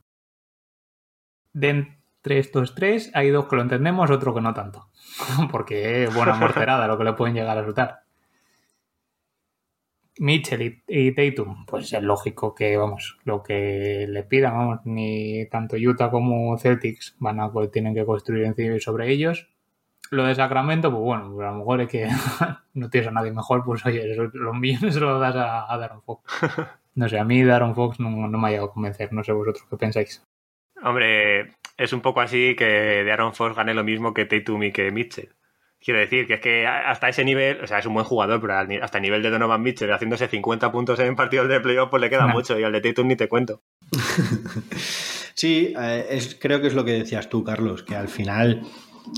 De entre estos tres hay dos que lo entendemos, otro que no tanto. Porque es buena morterada lo que le pueden llegar a resultar. Mitchell y, y Tatum, pues es lógico que, vamos, lo que le pidan, vamos, ni tanto Utah como Celtics van a, pues, tienen que construir encima y sobre ellos. Lo de Sacramento, pues bueno, a lo mejor es que no tienes a nadie mejor, pues oye, los millones se los das a, a Daron Fox. No sé, a mí Daron Fox no, no me ha llegado a convencer, no sé vosotros qué pensáis. Hombre, es un poco así que de Aaron Fox gane lo mismo que Tatum y que Mitchell. Quiero decir que es que hasta ese nivel, o sea, es un buen jugador, pero hasta el nivel de Donovan Mitchell, haciéndose 50 puntos en partidos de playoff, pues le queda mucho. Y al de Tatum ni te cuento. Sí, eh, es, creo que es lo que decías tú, Carlos, que al final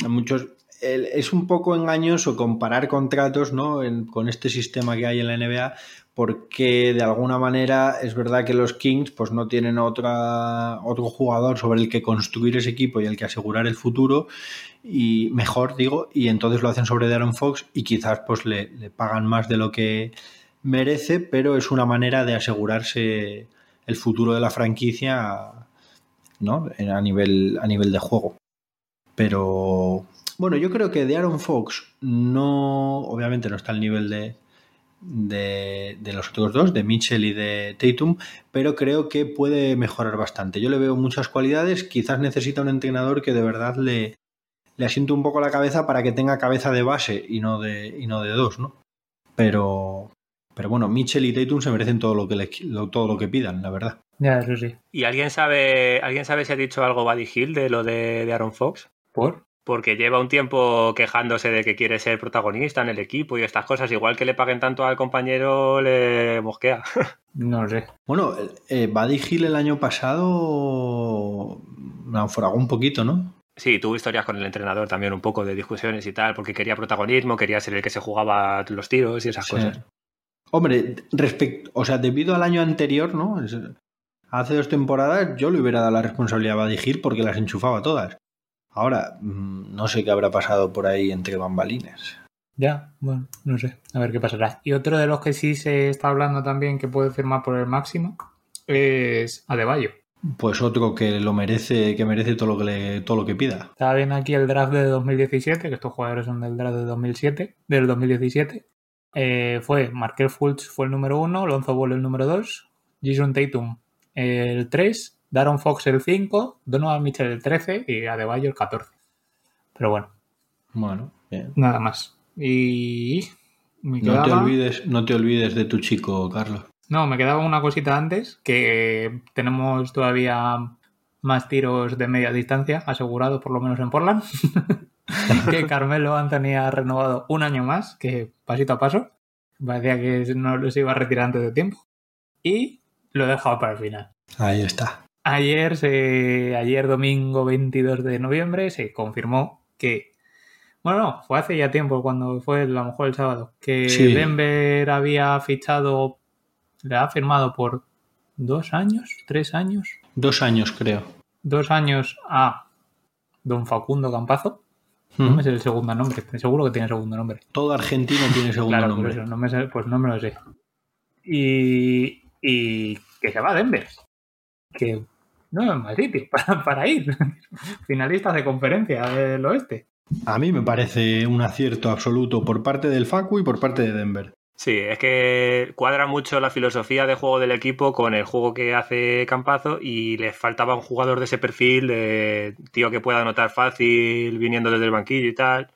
muchos es un poco engañoso comparar contratos ¿no? En- con este sistema que hay en la NBA, porque de alguna manera es verdad que los Kings pues, no tienen otra, otro jugador sobre el que construir ese equipo y el que asegurar el futuro, y mejor digo, y entonces lo hacen sobre Darren Fox y quizás pues, le, le pagan más de lo que merece, pero es una manera de asegurarse el futuro de la franquicia ¿no? a, nivel, a nivel de juego. Pero bueno, yo creo que de Aaron Fox no, obviamente no está al nivel de, de, de los otros dos, de Mitchell y de Tatum, pero creo que puede mejorar bastante. Yo le veo muchas cualidades, quizás necesita un entrenador que de verdad le, le asiento un poco la cabeza para que tenga cabeza de base y no de, y no de dos, ¿no? Pero, pero bueno, Mitchell y Tatum se merecen todo lo que, le, todo lo que pidan, la verdad. Ya, eso sí. ¿Y alguien sabe, alguien sabe si ha dicho algo Buddy Hill de lo de, de Aaron Fox? ¿Por? Porque lleva un tiempo quejándose de que quiere ser protagonista en el equipo y estas cosas. Igual que le paguen tanto al compañero, le mosquea. No sé. Bueno, eh, Buddy Hill el año pasado naufragó un poquito, ¿no? Sí, tuvo historias con el entrenador también, un poco de discusiones y tal, porque quería protagonismo, quería ser el que se jugaba los tiros y esas cosas. Hombre, respecto, o sea, debido al año anterior, ¿no? Hace dos temporadas yo le hubiera dado la responsabilidad a Buddy Hill porque las enchufaba todas. Ahora, mm, no sé qué habrá pasado por ahí entre bambalines. Ya, bueno, no sé, a ver qué pasará. Y otro de los que sí se está hablando también que puede firmar por el máximo es Adebayo. Pues otro que lo merece, que merece todo lo que le, todo lo que pida. Está bien aquí el draft de 2017, que estos jugadores son del draft de 2007, del 2017. Eh, fue Markel Fultz fue el número uno, Lonzo Ball el número dos, Jason Tatum el 3 Daron Fox el 5, Donovan Mitchell el 13 y Adebayo el 14. Pero bueno. Bueno, bien. Nada más. Y. no, te olvides, no te olvides de tu chico, Carlos. No, me quedaba una cosita antes, que tenemos todavía más tiros de media distancia asegurados, por lo menos en Portland. que Carmelo Anthony ha renovado un año más, que pasito a paso. Parecía que no se iba a retirar antes de tiempo. Y lo he dejado para el final. Ahí está. Ayer, se, ayer domingo 22 de noviembre se confirmó que, bueno, no, fue hace ya tiempo, cuando fue a lo mejor el sábado, que Denver había fichado, le ha firmado por dos años, tres años. Dos años, creo. Dos años a don Facundo Campazo. No me sé el segundo nombre, seguro que tiene segundo nombre. Todo argentino tiene segundo nombre. no me pues no me lo sé. Y, y que se va a Denver. Que no es mal sitio para, ir. Finalistas de conferencia del oeste. A mí me parece un acierto absoluto por parte del Facu y por parte de Denver. Sí, es que cuadra mucho la filosofía de juego del equipo con el juego que hace Campazo y le faltaba un jugador de ese perfil, de tío que pueda anotar fácil viniendo desde el banquillo y tal.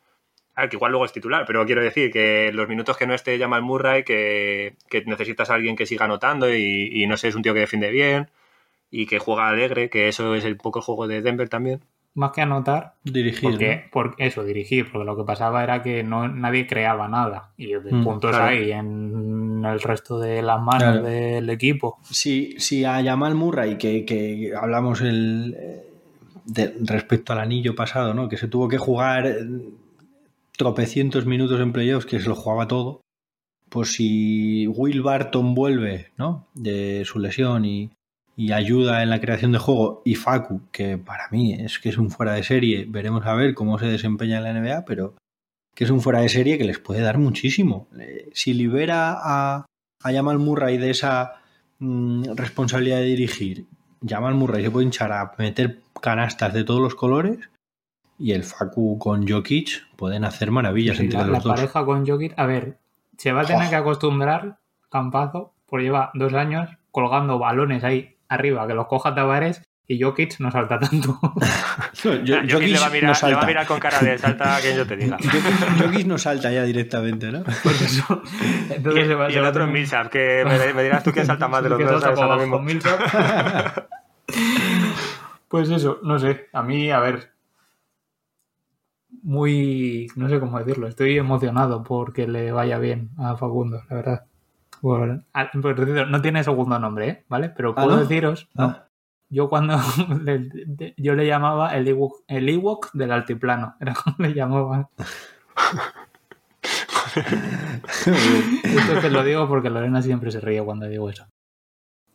A ver, que igual luego es titular, pero quiero decir que los minutos que no esté Jamal Murray, que, que necesitas a alguien que siga anotando y, y, no sé, es un tío que defiende bien y que juega alegre, que eso es el poco juego de Denver también. Más que anotar, dirigir. Porque, eso, dirigir, porque lo que pasaba era que no, nadie creaba nada. Y mm, puntos ahí en el resto de las manos del equipo. Sí, sí, a Yamal Murray, que, que hablamos el, de, respecto al anillo pasado, ¿no? Que se tuvo que jugar tropecientos minutos en playoffs, que se lo jugaba todo. Pues si Will Barton vuelve, ¿no? De su lesión y, y ayuda en la creación de juego, y Facu, que para mí es que es un fuera de serie, veremos a ver cómo se desempeña en la NBA, pero que es un fuera de serie que les puede dar muchísimo. Si libera a, a Jamal Murray de esa mm, responsabilidad de dirigir, Jamal Murray se puede hinchar a meter canastas de todos los colores y el Facu con Jokic pueden hacer maravillas entre los la pareja con Jokic, a ver, se va a tener que acostumbrar Campazo, por lleva dos años colgando balones ahí arriba, que los coja Tavares y Jokic no salta tanto. Jokic, le, va a mirar, no salta. le va a mirar con cara de salta que yo te diga. Jokic no salta ya directamente, ¿no? Pues eso. Entonces y, va, y el otro es Millsap, que me, me, dirás tú que salta más de los dos. Ahora mismo. pues eso, no sé. A mí, a ver. Muy. No sé cómo decirlo. Estoy emocionado porque le vaya bien a Facundo, la verdad. Bueno, ah, no tiene segundo nombre, ¿eh? ¿vale? Pero ¿Ah, puedo deciros, ah. yo cuando yo le llamaba el Ewok, el Ewok del altiplano, era como le llamaban. Esto te lo digo porque Lorena siempre se ríe cuando digo eso.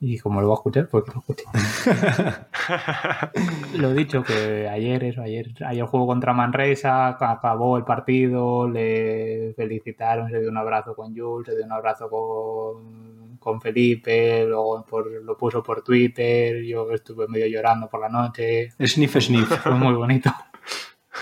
Y como lo va a escuchar, porque lo escuché. lo he dicho que ayer, eso, ayer, ayer juego contra Manresa, acabó el partido, le felicitaron, se dio un abrazo con Jules, se dio un abrazo con, con Felipe, luego lo puso por Twitter, yo estuve medio llorando por la noche. Sniff, sniff. Fue muy bonito.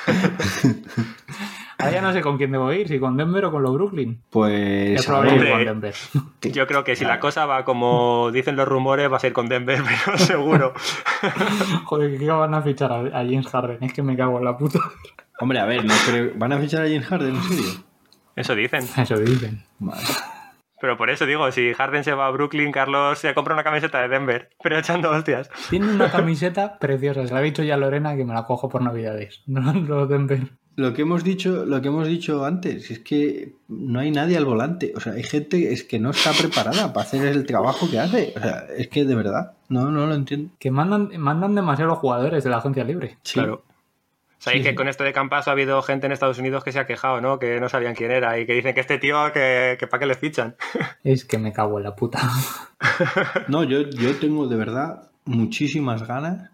Ahora ya no sé con quién debo ir, si con Denver o con los Brooklyn. Pues. con Denver. Yo creo que si la cosa va como dicen los rumores, va a ser con Denver, pero seguro. Joder, ¿qué van a fichar a, James Harden? Es que me cago en la puta. Hombre, a ver, no creo... ¿van a fichar a James Harden, en serio? Eso dicen. Eso dicen. Vale. Pero por eso digo, si Harden se va a Brooklyn, Carlos se compra una camiseta de Denver, pero echando hostias. Tiene una camiseta preciosa. Se la ha dicho ya a Lorena que me la cojo por Navidades. No lo Denver. Lo que hemos dicho, lo que hemos dicho antes, es que no hay nadie al volante. O sea, hay gente es que no está preparada para hacer el trabajo que hace. O sea, es que de verdad, no, no lo entiendo. Que mandan, mandan demasiados jugadores de la agencia libre. Sí. Claro. Sabéis Sí, que sí. con esto de Campazo ha habido gente en Estados Unidos que se ha quejado, ¿no? Que no sabían quién era y que dicen que este tío, que, que para qué le fichan. Es que me cago en la puta. No, yo, yo tengo de verdad muchísimas ganas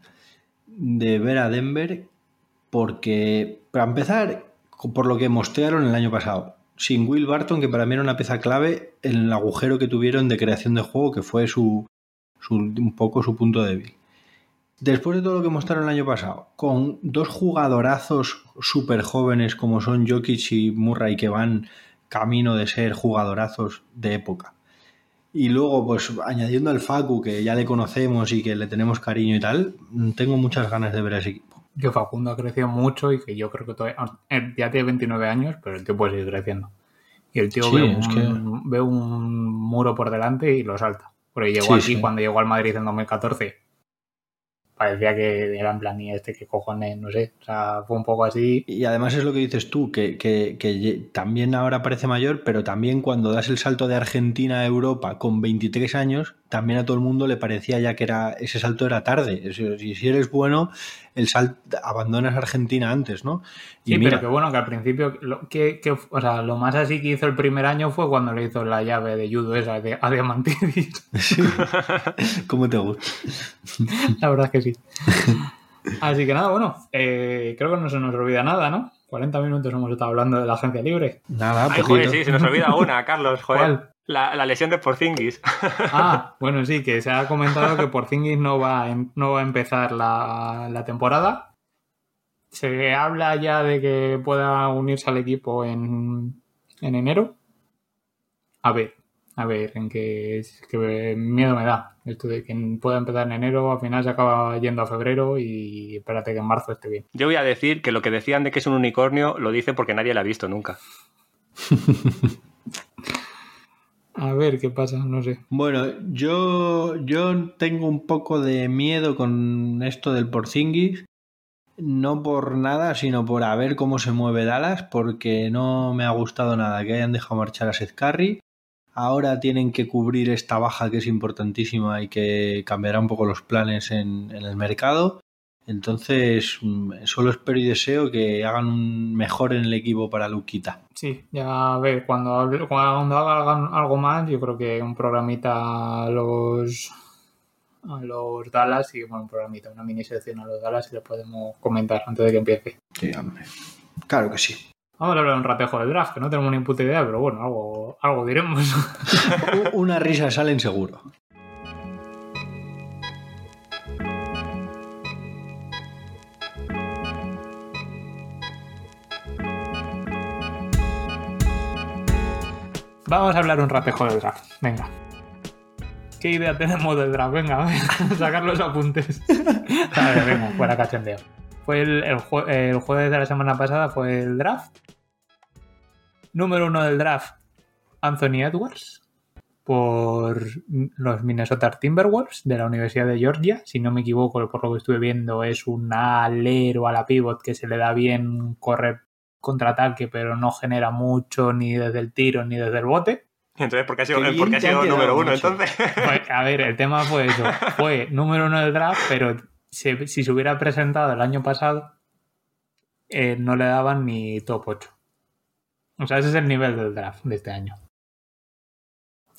de ver a Denver porque, para empezar, por lo que mostraron el año pasado, sin Will Barton, que para mí era una pieza clave en el agujero que tuvieron de creación de juego, que fue su, un poco su punto débil. Después de todo lo que mostraron el año pasado, con dos jugadorazos súper jóvenes como son Jokic y Murray, que van camino de ser jugadorazos de época, y luego, pues añadiendo al Facu, que ya le conocemos y que le tenemos cariño y tal, tengo muchas ganas de ver ese. Que Facundo ha crecido mucho y que yo creo que todavía. eh, Ya tiene 29 años, pero el tío puede seguir creciendo. Y el tío Sí, ve, un, es que- ve un muro por delante y lo salta. Porque llegó Sí, aquí sí. cuando llegó al Madrid en 2014. Parecía que era en plan, y este que cojones, no sé. O sea, fue un poco así. Y además es lo que dices tú, que, que- que también ahora parece mayor, pero también cuando das el salto de Argentina a Europa con 23 años, también a todo el mundo le parecía ya que era ese salto era tarde. Si, si eres bueno, el salto abandonas Argentina antes, ¿no? Y Sí, mira, pero que bueno, que al principio, lo, que, que- o sea, lo más así que hizo el primer año fue cuando le hizo la llave de judo esa de, a Diamantidis. ¿cómo te gusta? La verdad es que sí. Así que nada, bueno, eh, creo que no se nos olvida nada, ¿no? 40 minutos hemos estado hablando de la agencia libre. Nada, Ay, poquito. joder, sí, se nos olvida una, Carlos, joder. ¿Cuál? La, la lesión de Porzingis. Ah, bueno, sí, que se ha comentado que Porzingis no va a, no va a empezar la, la temporada. Se habla ya de que pueda unirse al equipo en, en enero. A ver, a ver, en qué es que miedo me da. Esto de que pueda empezar en enero, al final se acaba yendo a febrero y espérate que en marzo esté bien. Yo voy a decir que lo que decían de que es un unicornio lo dice porque nadie la ha visto nunca. A ver qué pasa, no sé. Bueno, yo, yo tengo un poco de miedo con esto del Porzingis. No por nada, sino por a ver cómo se mueve Dallas, porque no me ha gustado nada que hayan dejado marchar a Seth Curry. Ahora tienen que cubrir esta baja que es importantísima y que cambiará un poco los planes en, en el mercado. Entonces, mm, solo espero y deseo que hagan un mejor en el equipo para Luquita. Sí, ya a ver, cuando, cuando hagan algo más, yo creo que un programita a los a los Dallas y bueno, un programita, una mini sección a los Dallas y le podemos comentar antes de que empiece. Sí, hombre. Claro que sí. Vamos a hablar un ratejo del draft, que no tenemos ni puta idea, pero bueno, algo, algo diremos. Una risa salen seguro. Vamos a hablar un ratejo del draft, venga. ¿Qué idea tenemos del draft? Venga, a ver, sacar los apuntes. A ver, venga, fuera cachondeo. Fue el, el jue- el jueves de la semana pasada fue el draft. Número uno del draft, Anthony Edwards, por los Minnesota Timberwolves de la Universidad de Georgia. Si no me equivoco, por lo que estuve viendo, es un alero a la pivot que se le da bien correr contraataque, pero no genera mucho ni desde el tiro ni desde el bote. Entonces, ¿por qué ha sido, por qué ha sido número uno entonces? Pues, a ver, el tema fue eso. Fue número uno del draft, pero se- si se hubiera presentado el año pasado, eh, no le daban ni top 8. O sea, ese es el nivel del draft de este año.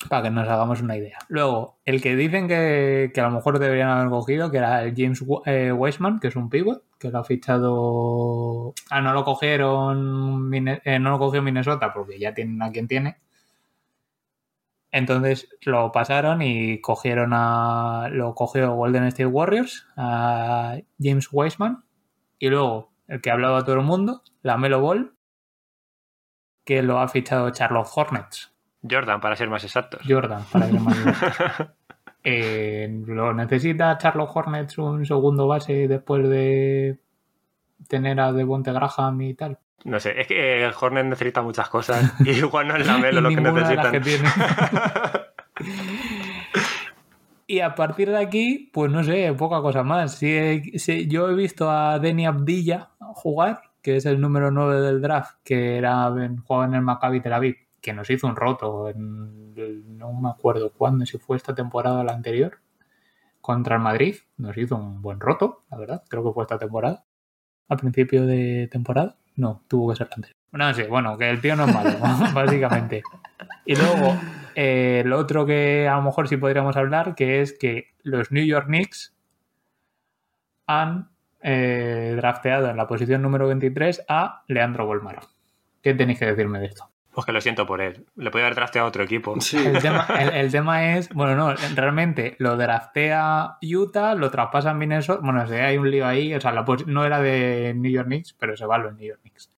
Para que nos hagamos una idea. Luego, el que dicen que, que a lo mejor deberían haber cogido, que era el James eh, Weissman, que es un pivot, que lo ha fichado. Ah, no lo cogieron. Eh, no lo cogió Minnesota porque ya tienen a quien tiene. Entonces lo pasaron y cogieron a. Lo cogió Golden State Warriors, a James Weissman. Y luego, el que ha hablado a todo el mundo, la Melo Ball, que lo ha fichado Charlotte Hornets. Jordan, para ser más exactos. Jordan, para ser más exacto. Eh, lo necesita Charlotte Hornets un segundo base después de tener a Devonte Graham y tal. No sé, es que el Hornet necesita muchas cosas y igual no es la Melo lo que Ninguna de las necesitan. que tiene. y a partir de aquí, pues no sé, poca cosa más. Si, si- yo he visto a Denny Abdilla jugar, que es el número 9 del draft, que era jugaba en el Maccabi Tel Aviv, que nos hizo un roto, en no me acuerdo cuándo, si fue esta temporada o la anterior, contra el Madrid, nos hizo un buen roto, la verdad, creo que fue esta temporada. Al principio de temporada, no, tuvo que ser la anterior. No sé, bueno, que el tío no es malo, básicamente. Y luego, eh, el otro que a lo mejor sí podríamos hablar, que es que los New York Knicks han eh, drafteado en la posición número 23 a Leandro Bolmaro. ¿Qué tenéis que decirme de esto? Pues que lo siento por él. Le podía haber trasteado a otro equipo. Sí. El tema, el, el tema es, bueno, no, realmente lo draftea Utah, lo traspasa en Minnesota, bueno, o sea, hay un lío ahí, o sea, la no era de New York Knicks, pero se va a los New York Knicks.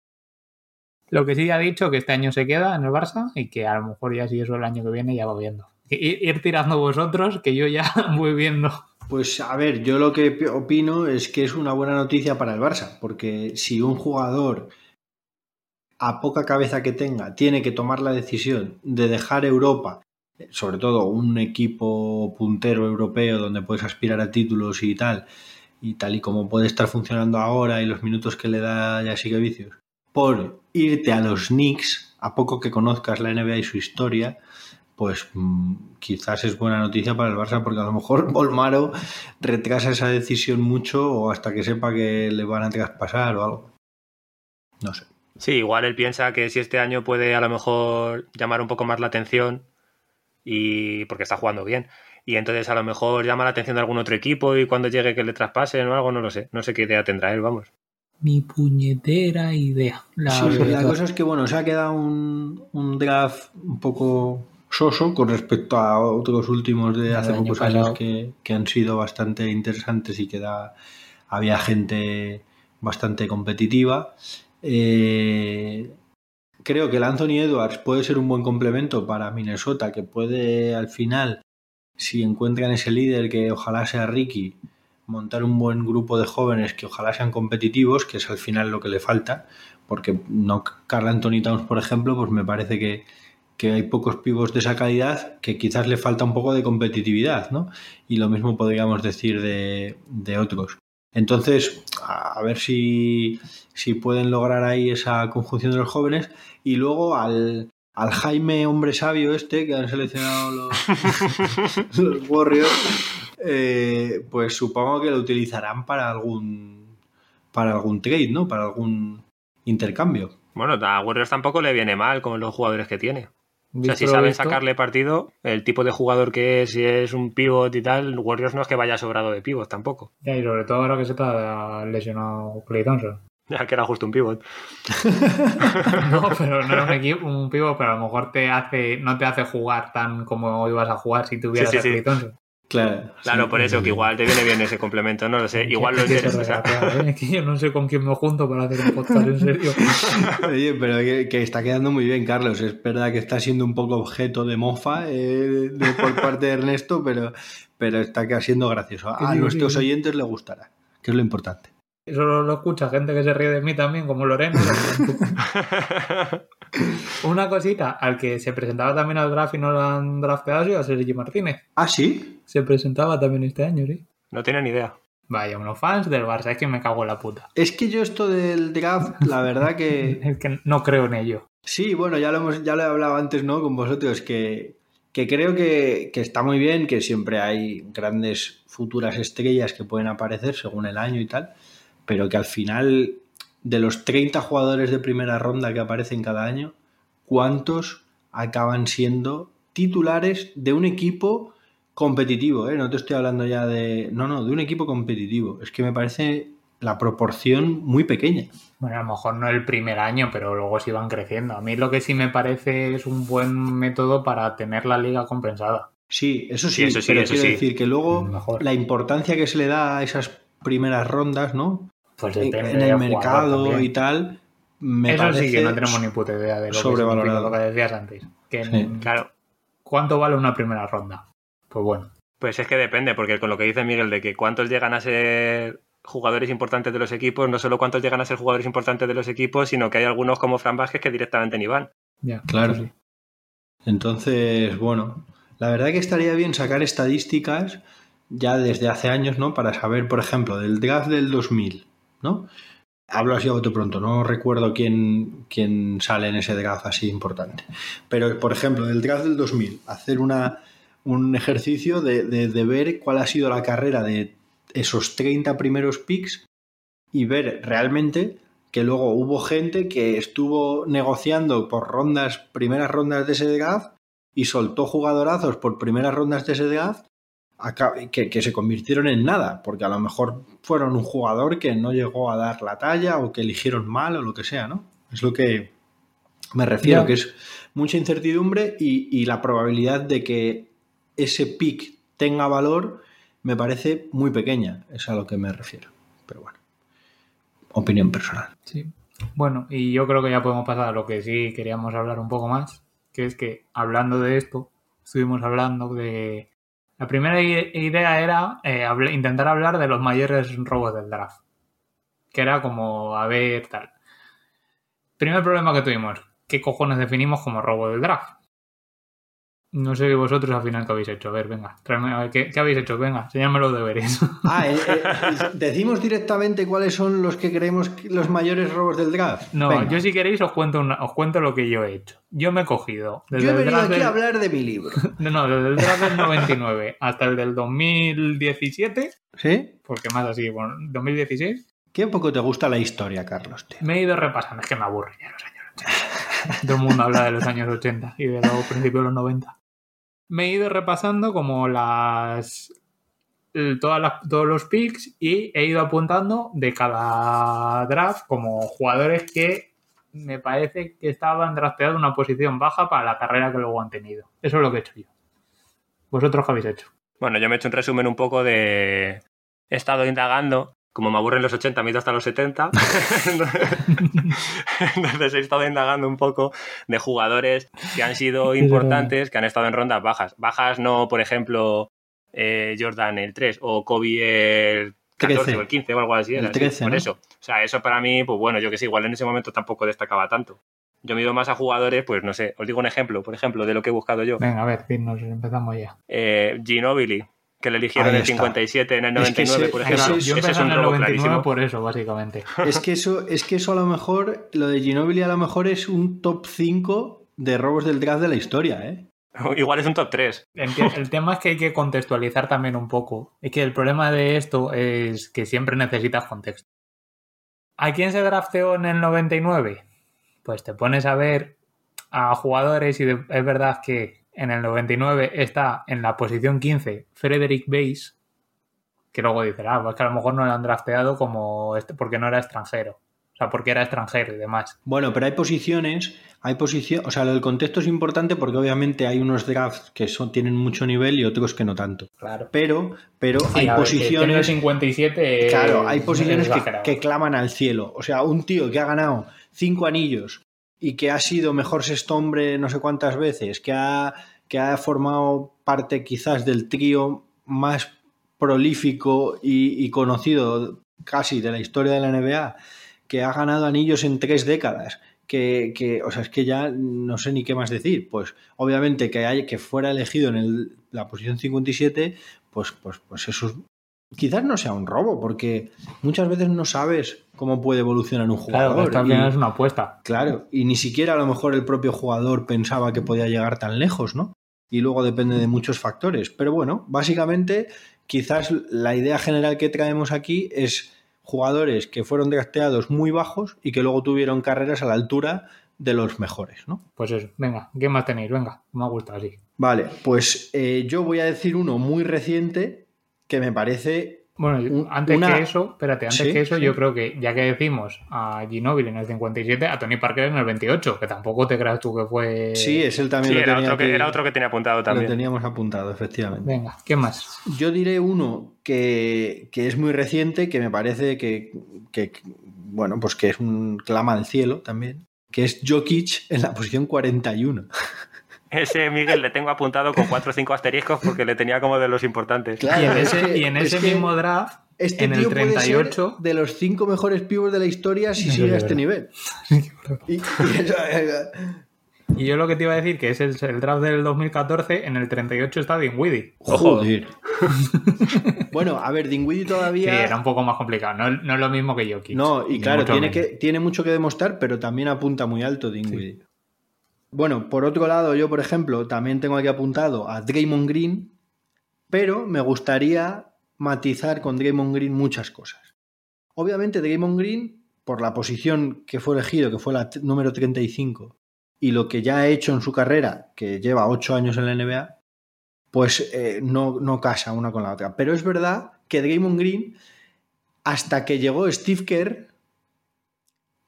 Lo que sí ha dicho que este año se queda en el Barça y que a lo mejor ya si eso el año que viene ya va viendo. I- Ir tirando vosotros, que yo ya voy viendo. Pues a ver, yo lo que pi- opino es que es una buena noticia para el Barça, porque si un jugador, a poca cabeza que tenga, tiene que tomar la decisión de dejar Europa, sobre todo un equipo puntero europeo donde puedes aspirar a títulos y tal, y tal y como puede estar funcionando ahora y los minutos que le da ya sigue vicios, por irte a los Knicks, a poco que conozcas la NBA y su historia, pues mm, quizás es buena noticia para el Barça porque a lo mejor Volmaro retrasa esa decisión mucho o hasta que sepa que le van a traspasar o algo. No sé. Sí, igual él piensa que si este año puede a lo mejor llamar un poco más la atención y porque está jugando bien. Y entonces a lo mejor llama la atención de algún otro equipo y cuando llegue que le traspasen o algo, no lo sé. No sé qué idea tendrá él, vamos. Mi puñetera idea. La Sí, la verdad. cosa es que bueno, se ha quedado un, un draft un poco soso con respecto a otros últimos de hace pocos pasado. años que, que han sido bastante interesantes y que da, había gente bastante competitiva. Eh, creo que el Anthony Edwards puede ser un buen complemento para Minnesota, que puede al final, si encuentran ese líder que ojalá sea Ricky, montar un buen grupo de jóvenes que ojalá sean competitivos, que es al final lo que le falta, porque no Carl Anthony Towns, por ejemplo, pues me parece que, que hay pocos pivos de esa calidad que quizás le falta un poco de competitividad, ¿no? Y lo mismo podríamos decir de, de otros. Entonces, a ver si, si pueden lograr ahí esa conjunción de los jóvenes. Y luego al, al Jaime hombre sabio este que han seleccionado los, los Warriors, eh, pues supongo que lo utilizarán para algún para algún trade, ¿no? Para algún intercambio. Bueno, a Warriors tampoco le viene mal con los jugadores que tiene. O sea, si saben visto, sacarle partido, el tipo de jugador que es, si es un pivot y tal, Warriors no es que vaya sobrado de pivot tampoco. ya, y sobre todo ahora que se está lesionado Clay Thompson. Ya que era justo un pivot. No, pero no era un equipo, un pivo, pero a lo mejor te hace, no te hace jugar tan como ibas a jugar si tuvieras Sí, a. Claro. Claro, sí. por eso que igual te viene bien ese complemento, no lo sé. Igual lo interesa. ¿eh? Es que yo no sé con quién me junto para hacer un podcast, en serio. Oye, pero que, que está quedando muy bien, Carlos. Es verdad que está siendo un poco objeto de mofa eh, de- por parte de Ernesto, pero, pero está quedando siendo gracioso. A sí, nuestros oyentes le gustará, que es lo importante. Eso lo, lo escucha gente que se ríe de mí también, como Lorena. Una cosita, al que se presentaba también al draft y no lo han drafteado sido a Sergi Martínez. ¿Ah, sí? Se presentaba también este año, sí. no tiene ni idea. Vaya, unos fans del Barça, es que me cago en la puta. Es que yo esto del draft, la verdad que... Es que no creo en ello. Sí, bueno, ya lo, hemos, ya lo he hablado antes, ¿no? Con vosotros, que, que creo que, que está muy bien, que siempre hay grandes futuras estrellas que pueden aparecer según el año y tal, pero que al final, de los 30 jugadores de primera ronda que aparecen cada año, ¿cuántos acaban siendo titulares de un equipo competitivo? ¿eh? No te estoy hablando ya de... No, no, de un equipo competitivo. Es que me parece la proporción muy pequeña. Bueno, a lo mejor no el primer año, pero luego sí van creciendo. A mí lo que sí me parece es un buen método para tener la liga compensada. Sí, eso sí, Sí, eso sí, pero eso quiero sí. decir que luego Mejor. la importancia que se le da a esas primeras rondas, ¿no? Pues En, depende en del el mercado también. y tal, me Eso parece sí que no tenemos ni puta idea de lo que lo que decías antes. Que Sí. Claro. ¿Cuánto vale una primera ronda? Pues bueno. Pues es que depende, porque con lo que dice Miguel de que cuántos llegan a ser jugadores importantes de los equipos, no solo cuántos llegan a ser jugadores importantes de los equipos, sino que hay algunos como Fran Vázquez que directamente ni van. Ya, Claro. sí. Entonces, bueno, la verdad que estaría bien sacar estadísticas ya desde hace años, ¿no? Para saber, por ejemplo, del draft del 2000, ¿no? Hablo así a pronto, no recuerdo quién, quién sale en ese draft así importante. Pero, por ejemplo, del draft del 2000, hacer una, un ejercicio de, de- de ver cuál ha sido la carrera de esos 30 primeros picks y ver realmente que luego hubo gente que estuvo negociando por rondas, primeras rondas de ese draft y soltó jugadorazos por primeras rondas de ese draft que, que se convirtieron en nada, porque a lo mejor fueron un jugador que no llegó a dar la talla o que eligieron mal o lo que sea, ¿no? Es lo que me refiero, que es mucha incertidumbre y, y la probabilidad de que ese pick tenga valor me parece muy pequeña, es a lo que me refiero. Pero bueno, opinión personal. Sí. Bueno, y yo creo que ya podemos pasar a lo que sí queríamos hablar un poco más, que es que hablando de esto, estuvimos hablando de... La primera idea era eh, intentar hablar de los mayores robos del draft, que era como, a ver, tal. Primer problema que tuvimos, ¿qué cojones definimos como robo del draft? No sé vosotros al final qué habéis hecho. A ver, venga, tráeme, a ver, ¿qué, qué habéis hecho? Venga, enséñame los deberes. Ah, eh, eh, decimos directamente cuáles son los que creemos los mayores robos del draft. No, Venga. yo si queréis os cuento, una- os cuento lo que yo he hecho. Yo me he cogido. Desde Yo he venido aquí del- a hablar de mi libro. No, no, desde el draft del 99 hasta el del 2017, ¿Sí? porque más así, bueno, 2016, Qué poco te gusta la historia, Carlos. tío. me he ido repasando. Es que me aburre ya los años 80. Todo el mundo habla de los años 80 y de los principios de los 90. Me he ido repasando como las. Todas las, todos los picks y he ido apuntando de cada draft como jugadores que me parece que estaban drafteados una posición baja para la carrera que luego han tenido. Eso es lo que he hecho yo. ¿Vosotros qué habéis hecho? Bueno, yo me he hecho un resumen un poco de... He estado indagando, como me aburren los 80, me he ido hasta los 70. Entonces he estado indagando un poco de jugadores que han sido importantes, que han estado en rondas bajas. Bajas no, por ejemplo, eh, Jordan el 3 o Kobe el 14 13. o el 15 o algo así. El era, sí, 13, por ¿no? eso. O sea, eso para mí, pues bueno, yo que sé, igual en ese momento tampoco destacaba tanto. Yo me ido más a jugadores, pues no sé, os digo un ejemplo, por ejemplo, de lo que he buscado yo. Venga, a ver, nos empezamos ya. Eh, Ginobili, que le eligieron en el está. 57, en el Es que 99, ese- por ejemplo. es- yo Ese en el robo 99 clarísimo. por eso, básicamente. Es que eso, es que eso a lo mejor, lo de Ginobili a lo mejor es un top 5 de robos del draft de la historia, ¿eh? Igual es un top 3. El, te- el tema es que hay que contextualizar también un poco. Es que el problema de esto es que siempre necesitas contexto. ¿A quién se drafteó en el 99? Pues te pones a ver a jugadores y de- es verdad que en el 99 está en la posición 15 Frederick Bass, que luego dices, ah, pues que a lo mejor no lo han drafteado como este, porque no era extranjero. O sea, porque era extranjero y demás. Bueno, pero hay posiciones, hay posiciones, o sea, lo del contexto es importante porque obviamente hay unos drafts que son, tienen mucho nivel y otros que no tanto. Claro. Pero, pero hay el posiciones... 57 es- Claro, hay posiciones es que, que claman al cielo. O sea, un tío que ha ganado cinco anillos y que ha sido mejor sexto hombre no sé cuántas veces, que ha, que ha formado parte quizás del trío más prolífico y, conocido casi de la historia de la NBA, que ha ganado anillos en tres décadas. Que, que, o sea, es que ya no sé ni qué más decir. Pues obviamente que, hay, que fuera elegido en la posición 57, pues, pues, pues eso es- quizás no sea un robo, porque muchas veces no sabes cómo puede evolucionar un Claro, jugador. y- final es una apuesta. Claro, y ni siquiera a lo mejor el propio jugador pensaba que podía llegar tan lejos, ¿no? Y luego depende de muchos factores. Pero bueno, básicamente, quizás la idea general que traemos aquí es jugadores que fueron drafteados muy bajos y que luego tuvieron carreras a la altura de los mejores, ¿no? Pues eso, venga, ¿qué más tenéis? Venga, me ha gustado así. Vale, pues eh, yo voy a decir uno muy reciente que me parece Bueno, antes una- que eso, espérate, antes Sí, que eso, sí. yo creo que ya que decimos a Ginobili en el 57, a Tony Parker en el 28, que tampoco te creas tú que fue. Sí, es él también Sí, lo era tenía otro, que, era otro que tenía apuntado Lo también. teníamos apuntado, efectivamente. Venga, ¿qué más? Yo diré uno que, que es muy reciente, que me parece que, que, bueno, pues que es un clama al cielo también, que es Jokic en la posición 41. Ese Miguel le tengo apuntado con 4 o 5 asteriscos porque le tenía como de los importantes. Claro, y en es ese, que- y en es ese que- mismo draft Este en el tío puede 38 ser de los cinco mejores pibos de la historia si Sí, sigue a este nivel. Y- y eso, Y yo lo que te iba a decir, que es el, el draft del 2014, en el 38 está Dinwiddie. Ojo. Joder. bueno, a ver, Dinwiddie Sí, todavía. era un poco más complicado. No, no es lo mismo que Jokic. No, y claro, tiene, menos. que, tiene mucho que demostrar, pero también apunta muy alto Dinwiddie. Bueno, por otro lado, yo, por ejemplo, también tengo aquí apuntado a Draymond Green, pero me gustaría matizar con Draymond Green muchas cosas. Obviamente, Draymond Green, por la posición que fue elegido, que fue la número 35, y lo que ya ha hecho en su carrera, que lleva 8 años en la NBA, pues eh, no, no casa una con la otra. Pero es verdad que Draymond Green, hasta que llegó Steve Kerr,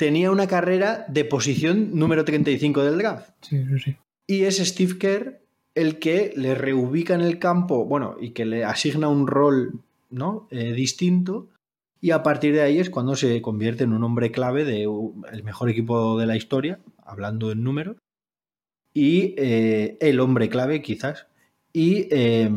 tenía una carrera de posición número 35 del draft. Sí, sí, sí. Y es Steve Kerr el que le reubica en el campo, bueno, y que le asigna un rol ¿no? Eh, distinto. Y a partir de ahí es cuando se convierte en un hombre clave del mejor equipo de la historia, hablando en números. Y eh, el hombre clave, quizás. Y, eh,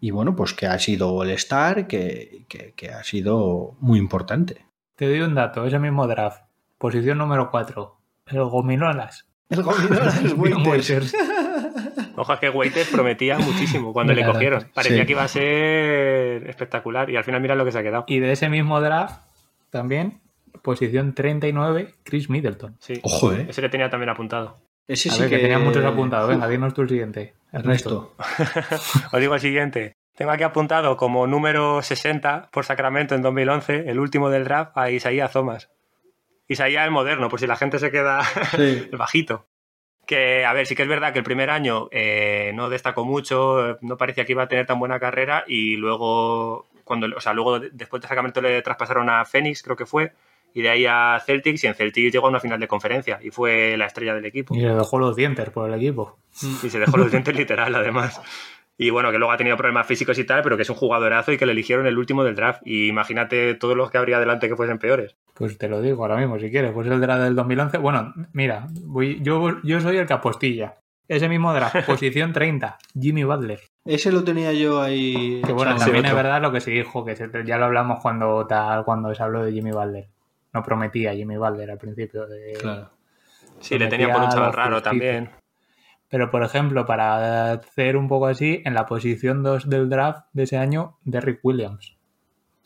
y bueno, pues que ha sido el star, que, que, que ha sido muy importante. Te doy un dato, ese mismo draft. Posición número 4. El Gominolas. El Gominolas Waiters. Waiters. Ojo, es que Waiters prometía muchísimo cuando le cogieron. Parecía sí. que iba a ser espectacular y al final mira lo que se ha quedado. Y de ese mismo draft, también, posición 39, Chris Middleton. Sí. Ojo, ¿eh? Ese le tenía también apuntado. Ese A sí ver, que, que tenía muchos apuntados. Venga, dinos tú el siguiente. Ernesto. Os digo el siguiente. Tengo aquí apuntado como número 60 por Sacramento en 2011, el último del draft, a Isaías Thomas. Isaías el moderno, por si la gente se queda Sí. el bajito. Que, a ver, sí que es verdad que el primer año eh, no destacó mucho, no parecía que iba a tener tan buena carrera y luego, cuando, o sea, luego de- después de Sacramento le traspasaron a Phoenix, creo que fue, y de ahí a Celtics y en Celtics llegó a una final de conferencia y fue la estrella del equipo. Y le dejó los dientes por el equipo. Y se dejó los dientes literal, además. Y bueno, que luego ha tenido problemas físicos y tal, pero que es un jugadorazo y que le eligieron el último del draft. Y imagínate todos los que habría delante que fuesen peores. Pues te lo digo ahora mismo, si quieres. Pues el draft del 2011. Bueno, mira, voy, yo, yo soy el que apostilla. Ese mismo draft, posición 30, Jimmy Butler. Ese lo tenía yo ahí. Que bueno, también otro. es verdad lo que se dijo, que se- ya lo hablamos cuando tal, cuando se habló de Jimmy Butler. No prometía Jimmy Butler al principio. de- Claro. Sí, le tenían por un chaval raro también. Pero, por ejemplo, para hacer un poco así, en la posición 2 del draft de ese año, Derrick Williams,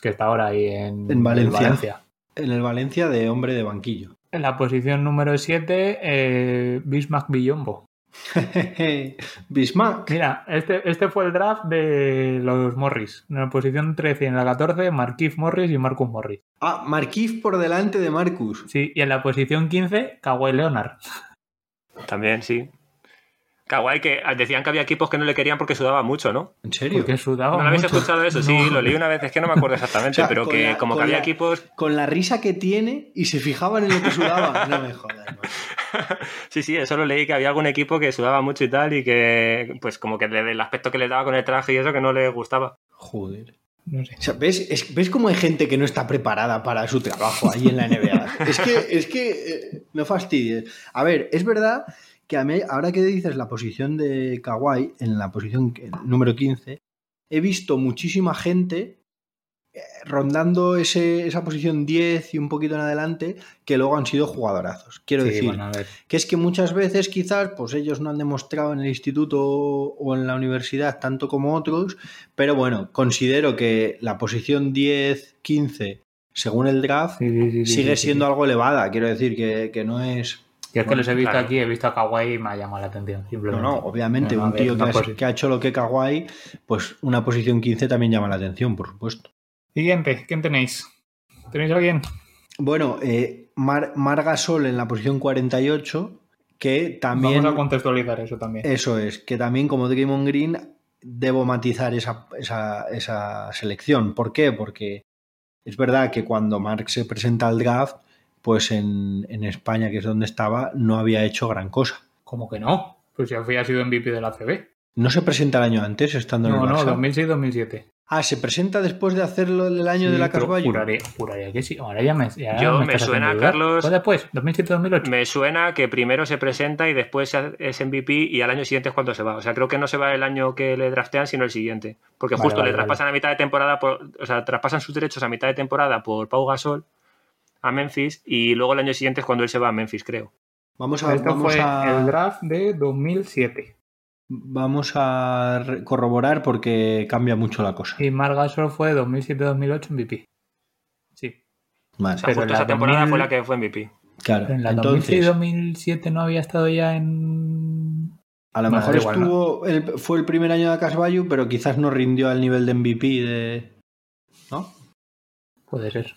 que está ahora ahí en, En Valencia. Valencia. En el Valencia de hombre de banquillo. En la posición número 7, eh, Bismack Villombo. Bismarck. Mira, este, este fue el draft de los Morris. En la posición 13 y en la 14, Marquise Morris y Marcus Morris. Ah, Marquise por delante de Marcus. Sí, y en la posición 15, Kawhi Leonard. También, sí. Kawhi, que decían que había equipos que no le querían porque sudaba mucho, ¿no? ¿En serio? Porque sudaba ¿No lo habéis mucho. escuchado eso? Sí, lo leí una vez, es que no me acuerdo exactamente, O sea, pero que la- como que había la- equipos... Con la risa que tiene y se fijaban en lo que sudaba. No me jodas. Sí, sí, eso lo leí, que había algún equipo que sudaba mucho y tal y que, pues como que del aspecto que le daba con el traje y eso que no le gustaba. Joder. No sé. O sea, ¿ves, es- ¿Ves cómo hay gente que no está preparada para su trabajo ahí en la NBA? es que, es que eh, no fastidies. A ver, es verdad que a mí, ahora que dices la posición de Kawhi, en la posición que- número 15, he visto muchísima gente eh, rondando ese, esa posición 10 y un poquito en adelante que luego han sido jugadorazos. Quiero Sí, decir, bueno, que es que muchas veces quizás pues ellos no han demostrado en el instituto o en la universidad tanto como otros, pero bueno, considero que la posición 10, 15, según el draft, Sí, sí, sigue siendo algo elevada, quiero decir que, que no es... Que es que los he visto claro. aquí, he visto a Kawhi y me ha llamado la atención, No, simplemente. no, obviamente No, no, un a tío que ha, posi- que ha hecho lo que Kawhi, pues una posición 15 también llama la atención, por supuesto. Siguiente, ¿quién tenéis? ¿Tenéis alguien? Bueno, eh, Mar, Mar Gasol en la posición 48, que también... Vamos a contextualizar eso también. Eso es, que también como Draymond Green debo matizar esa, esa, esa selección. ¿Por qué? Porque es verdad que cuando Mark se presenta al draft, pues en, en España, que es donde estaba, no había hecho gran cosa. ¿Cómo que no? Pues ya había sido MVP de la CB. ¿No se presenta el año antes estando No, en el no, Barça? 2006-2007. Ah, ¿se presenta después de hacerlo el año de la Carvalho? Juraría, juraría que sí. Ahora ya me. ya Yo me suena. Carlos- ¿Fue después? ¿2007-2008? Me suena que primero se presenta y después es MVP y al año siguiente es cuando se va. O sea, creo que no se va el año que le draftean, sino el siguiente. Porque Vale, justo vale, le traspasan a mitad de temporada, por- o sea, traspasan sus derechos a mitad de temporada por Pau Gasol a Memphis y luego el año siguiente es cuando él se va a Memphis, creo. Vamos a, Esto vamos fue a- el draft de 2007. vamos a corroborar porque cambia mucho la cosa. Y Marc Gasol fue 2007-2008 MVP. Sí. Vale, O sea, Pero justo en esa temporada 2000 fue la que fue MVP. claro. Pero en la Entonces, 2006-2007 no había estado ya en. a lo Bueno, mejor igual, estuvo, el- fue el primer año de Casvallo, pero quizás no rindió al nivel de MVP de... ¿No? Puede ser.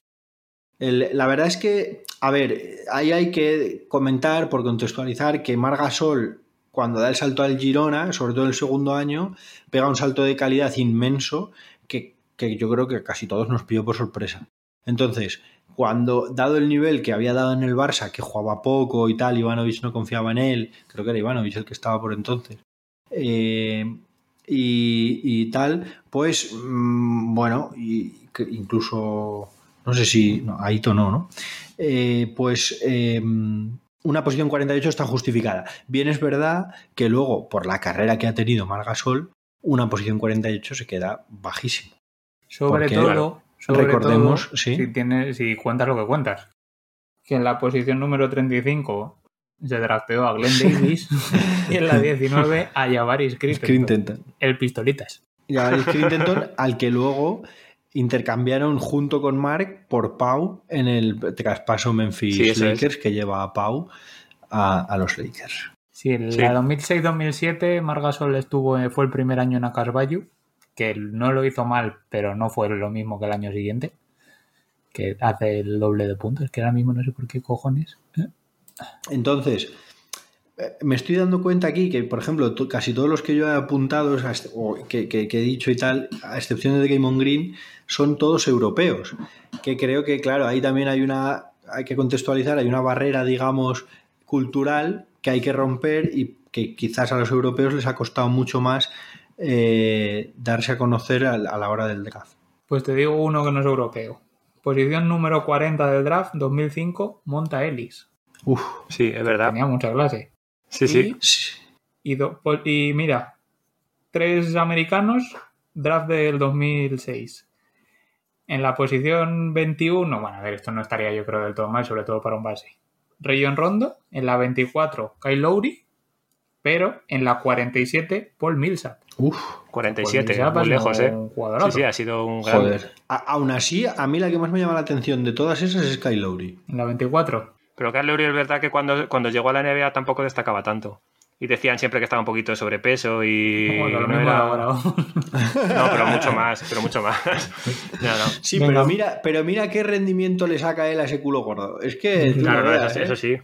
La verdad es que, a ver, ahí hay que comentar, por contextualizar, que Margasol, cuando da el salto al Girona, sobre todo el segundo año, pega un salto de calidad inmenso que, que yo creo que casi todos nos pilló por sorpresa. Entonces, cuando, dado el nivel que había dado en el Barça, que jugaba poco y tal, Ivanovic no confiaba en él, creo que era Ivanovic el que estaba por entonces, eh, y, y tal, pues, mm, bueno, y que incluso no sé si. No, Aito no, ¿no? Eh, pues eh, una posición 48 está justificada. Bien es verdad que luego, por la carrera que ha tenido Margasol, una posición 48 se queda bajísimo. Sobre Porque, todo, sobre recordemos, todo, sí. si, tienes, si cuentas lo que cuentas. Que en la posición número 35 se drafteó a Glenn Davis y en la 19 a Javaris Crintenton. el pistolitas. Gary Crintenton, al que luego intercambiaron junto con Mark por Pau en el traspaso Memphis Sí, eso es. Lakers que lleva a Pau a, a los Lakers. Sí, en Sí. la 2006-2007 Margasol estuvo, eh, fue el primer año en Acasbayu, que no lo hizo mal, pero no fue lo mismo que el año siguiente, que hace el doble de puntos, que ahora mismo no sé por qué cojones. ¿eh? Entonces, me estoy dando cuenta aquí que, por ejemplo, casi todos los que yo he apuntado a este- o que, que- que he dicho y tal, a excepción de Game on Green, son todos europeos. Que creo que, claro, ahí también hay una, hay que contextualizar, hay una barrera, digamos, cultural que hay que romper y que quizás a los europeos les ha costado mucho más eh, darse a conocer a, a la hora del draft. Pues te digo uno que no es europeo. Posición número 40 del draft 2005, Monta Ellis. Uf, Sí, es verdad. Tenía mucha clase. Sí, sí. sí. Y, do- po- y mira, tres americanos, draft del 2006. En la posición 21, bueno, a ver, esto no estaría yo creo del todo mal, sobre todo para un base. Rayon Rondo, en la 24, Kyle Lowry, pero en la 47, Paul Millsap. Uf, 47, Paul Millsap muy lejos, ¿eh? Sí, sí, ha sido un gran... joder. A- aún así, a mí la que más me llama la atención de todas esas es Kyle Lowry. En la 24. Pero Carl Lowry es verdad que cuando, cuando llegó a la NBA tampoco destacaba tanto. Y decían siempre que estaba un poquito de sobrepeso y... Bueno, no era- ahora. No, pero mucho más, pero mucho más. No, no. Sí, Venga. pero mira, pero mira qué rendimiento le saca él a ese culo gordo. Es que. Claro, no veas, eso, sí, ¿eh? eso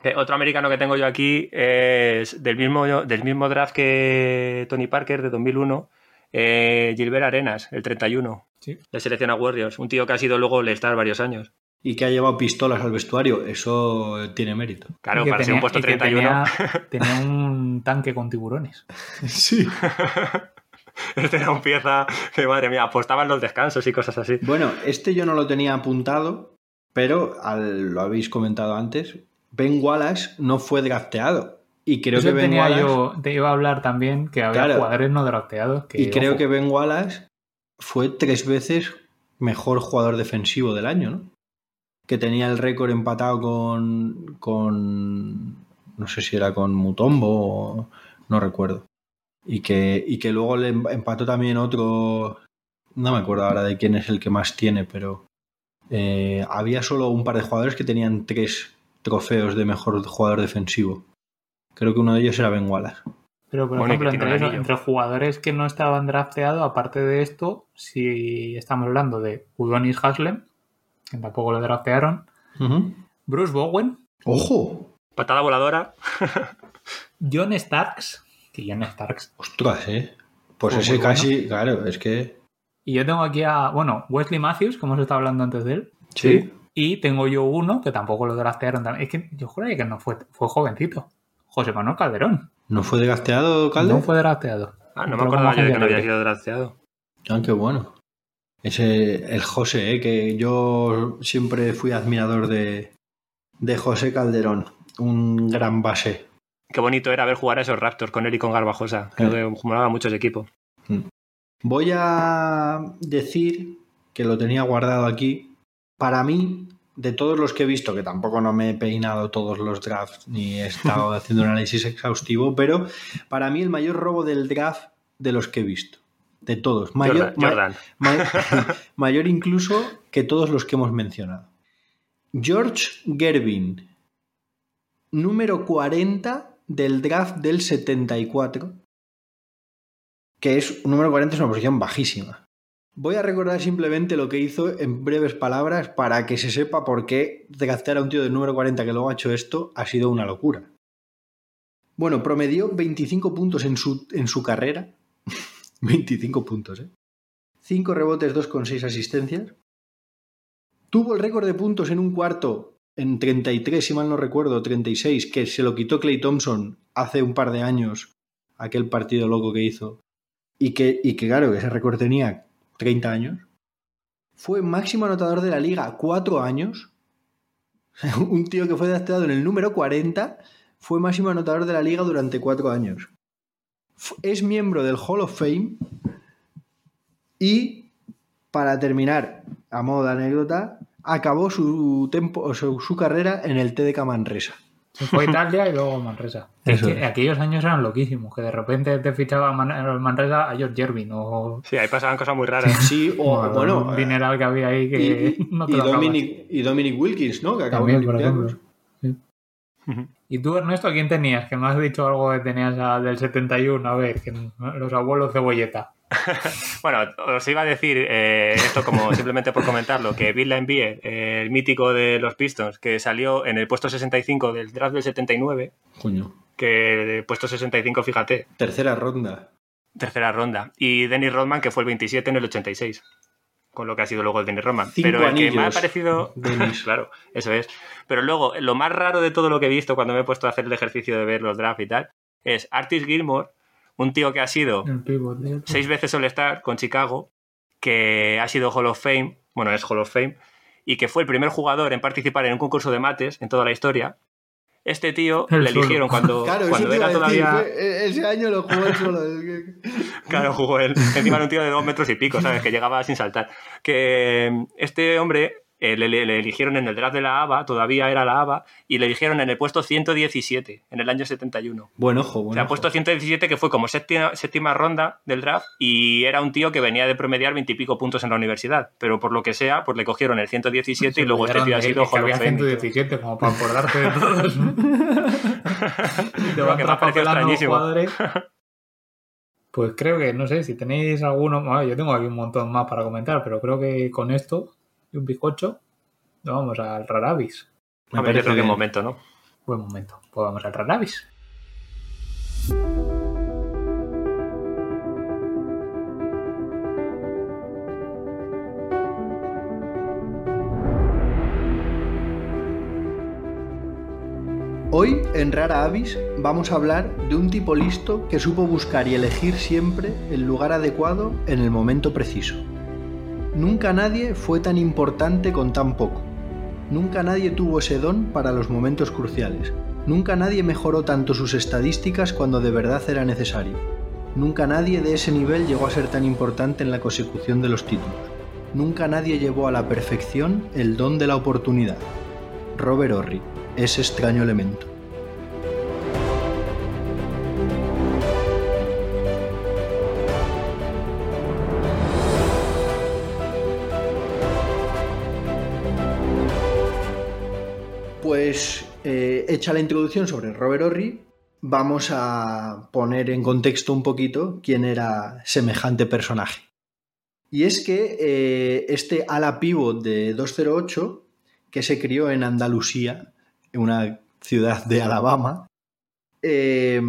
sí. Eh, Otro americano que tengo yo aquí es del mismo, del mismo draft que Tony Parker de 2001, eh, Gilbert Arenas, el 31, Sí. de selección a Warriors. Un tío que ha sido luego All-Star varios años. Y que ha llevado pistolas al vestuario. Eso tiene mérito. Claro, Y que para ser un puesto y que 31. Tenía, tenía un tanque con tiburones. Sí. Este era un pieza que, madre mía, apostaba en los descansos y cosas así. Bueno, este yo no lo tenía apuntado, pero al- lo habéis comentado antes. Ben Wallace no fue drafteado. Y creo Eso que Ben tenía Wallace. yo, te iba a hablar también que había Claro. jugadores no drafteados. Que, y creo ojo, que Ben Wallace fue tres veces mejor jugador defensivo del año, ¿no? Que tenía el récord empatado con, con. No sé si era con Mutombo o. No recuerdo. Y que, y que luego le em- empató también otro. No me acuerdo ahora de quién es el que más tiene, pero. eh, había solo un par de jugadores que tenían tres trofeos de mejor jugador defensivo. Creo que uno de ellos era Ben Wallace. Pero, por Bueno, ejemplo, entre, eso- entre jugadores que no estaban drafteados, aparte de esto, si estamos hablando de Udonis Haslem, que tampoco lo draftearon. Bruce Bowen, ¡Ojo! Patada voladora. John Starks, que John Starks. Ostras, ¿eh? Pues Fue ese bueno. casi, claro, es que... Y yo tengo aquí a, bueno, Wesley Matthews, como os estaba hablando antes de él. Sí. Y tengo yo uno que tampoco lo draftearon. también. Es que yo juraría que no fue, fue jovencito. José Manuel Calderón. ¿No fue desgasteado, Calde? No fue drafteado. Ah, no me acordaba yo de que no había sido drafteado. Ah, qué bueno. Ese, el José, ¿eh? que yo siempre fui admirador de, de José Calderón, un gran base. Qué bonito era ver jugar a esos Raptors con él y con Garbajosa. Creo que jugaba muchos equipos. Voy a decir que lo tenía guardado aquí. Para mí, de todos los que he visto, que tampoco no me he peinado todos los drafts ni he estado haciendo un análisis exhaustivo, pero para mí el mayor robo del draft de los que he visto. De todos. Mayor, Jordan. ma- mayor incluso que todos los que hemos mencionado. George Gervin, número 40 del draft del 74, que es un número 40 es una posición bajísima. Voy a recordar simplemente lo que hizo en breves palabras para que se sepa por qué draftear a un tío del número 40 que luego ha hecho esto ha sido una locura. Bueno, promedió 25 puntos en su, en su carrera. 25 puntos, ¿eh? 5 rebotes, 2,6 asistencias. Tuvo el récord de puntos en un cuarto en 33, si mal no recuerdo, 36, que se lo quitó Clay Thompson hace un par de años, aquel partido loco que hizo. Y que, y claro, que ese récord tenía 30 años. Fue máximo anotador de la liga 4 años. un tío que fue drafteado en el número 40 fue máximo anotador de la liga durante 4 años. Es miembro del Hall of Fame y, para terminar, a modo de anécdota, acabó su, tempo, o su, su carrera en el TDK Manresa. Fue Italia y luego Manresa. Es que aquellos años eran loquísimos, que de repente te fichaba Man- Manresa a George Gervin o Sí, ahí pasaban cosas muy raras. Sí, o bueno, bueno, un dineral que había ahí y, que y- no te y lo. Dominic, y Dominic Wilkins, ¿no? Que acabó También, en por ejemplo. Sí. ¿Y tú, Ernesto, quién tenías? Que me has dicho algo que tenías al del 71. A ver, que los abuelos cebolleta. Bueno, os iba a decir eh, esto como simplemente por comentarlo, que Bill Laimbeer, eh, el mítico de los Pistons, que salió en el puesto 65 del draft del 79, Coño. que el puesto 65, fíjate, Tercera ronda. tercera ronda, y Dennis Rodman, que fue el 27 en el 86, con lo que ha sido luego el Dennis Rodman. Cinco Pero el que me ha parecido... Claro, eso es. Pero luego, lo más raro de todo lo que he visto cuando me he puesto a hacer el ejercicio de ver los drafts y tal, es Artis Gilmore, un tío que ha sido pivot, tío. seis veces All-Star con Chicago, que ha sido Hall of Fame, bueno, es Hall of Fame, y que fue el primer jugador en participar en un concurso de mates en toda la historia. Este tío El le solo. eligieron cuando, Claro, cuando era decir. todavía. fue- e- ese año lo jugó él solo. Claro, jugó él. Encima era un tío de dos metros y pico, ¿sabes? Que llegaba sin saltar. Que este hombre eh, le, le- le eligieron en el draft de la ABA, todavía era la ABA, y le eligieron en el puesto 117, en el año 71. Buen ojo, buen Se ha ojo. puesto 117, que fue como séptima, séptima ronda del draft, y era un tío que venía de promediar veintipico puntos en la universidad. Pero por lo que sea, pues le cogieron el 117 y luego este tío ha sido Hall había of Fame. 117, como para acordarte de todos. Lo que me ha parecido extrañísimo. jugadores. Pues creo que, no sé, si tenéis alguno... Bueno, yo tengo aquí un montón más para comentar, pero creo que con esto, y un bizcocho, nos vamos al Rarabis. Me Hombre, yo parece creo que momento, ¿no? Buen momento. Pues vamos al Rarabis. Hoy en Rara Avis vamos a hablar de un tipo listo que supo buscar y elegir siempre el lugar adecuado en el momento preciso. Nunca nadie fue tan importante con tan poco. Nunca nadie tuvo ese don para los momentos cruciales. Nunca nadie mejoró tanto sus estadísticas cuando de verdad era necesario. Nunca nadie de ese nivel llegó a ser tan importante en la consecución de los títulos. Nunca nadie llevó a la perfección el don de la oportunidad. Robert Horry, ese extraño elemento. Pues hecha la introducción sobre Robert Horry, vamos a poner en contexto un poquito quién era semejante personaje. Y es que eh, este ala pivot de 208, que se crió en Andalucía, en una ciudad de Alabama, eh,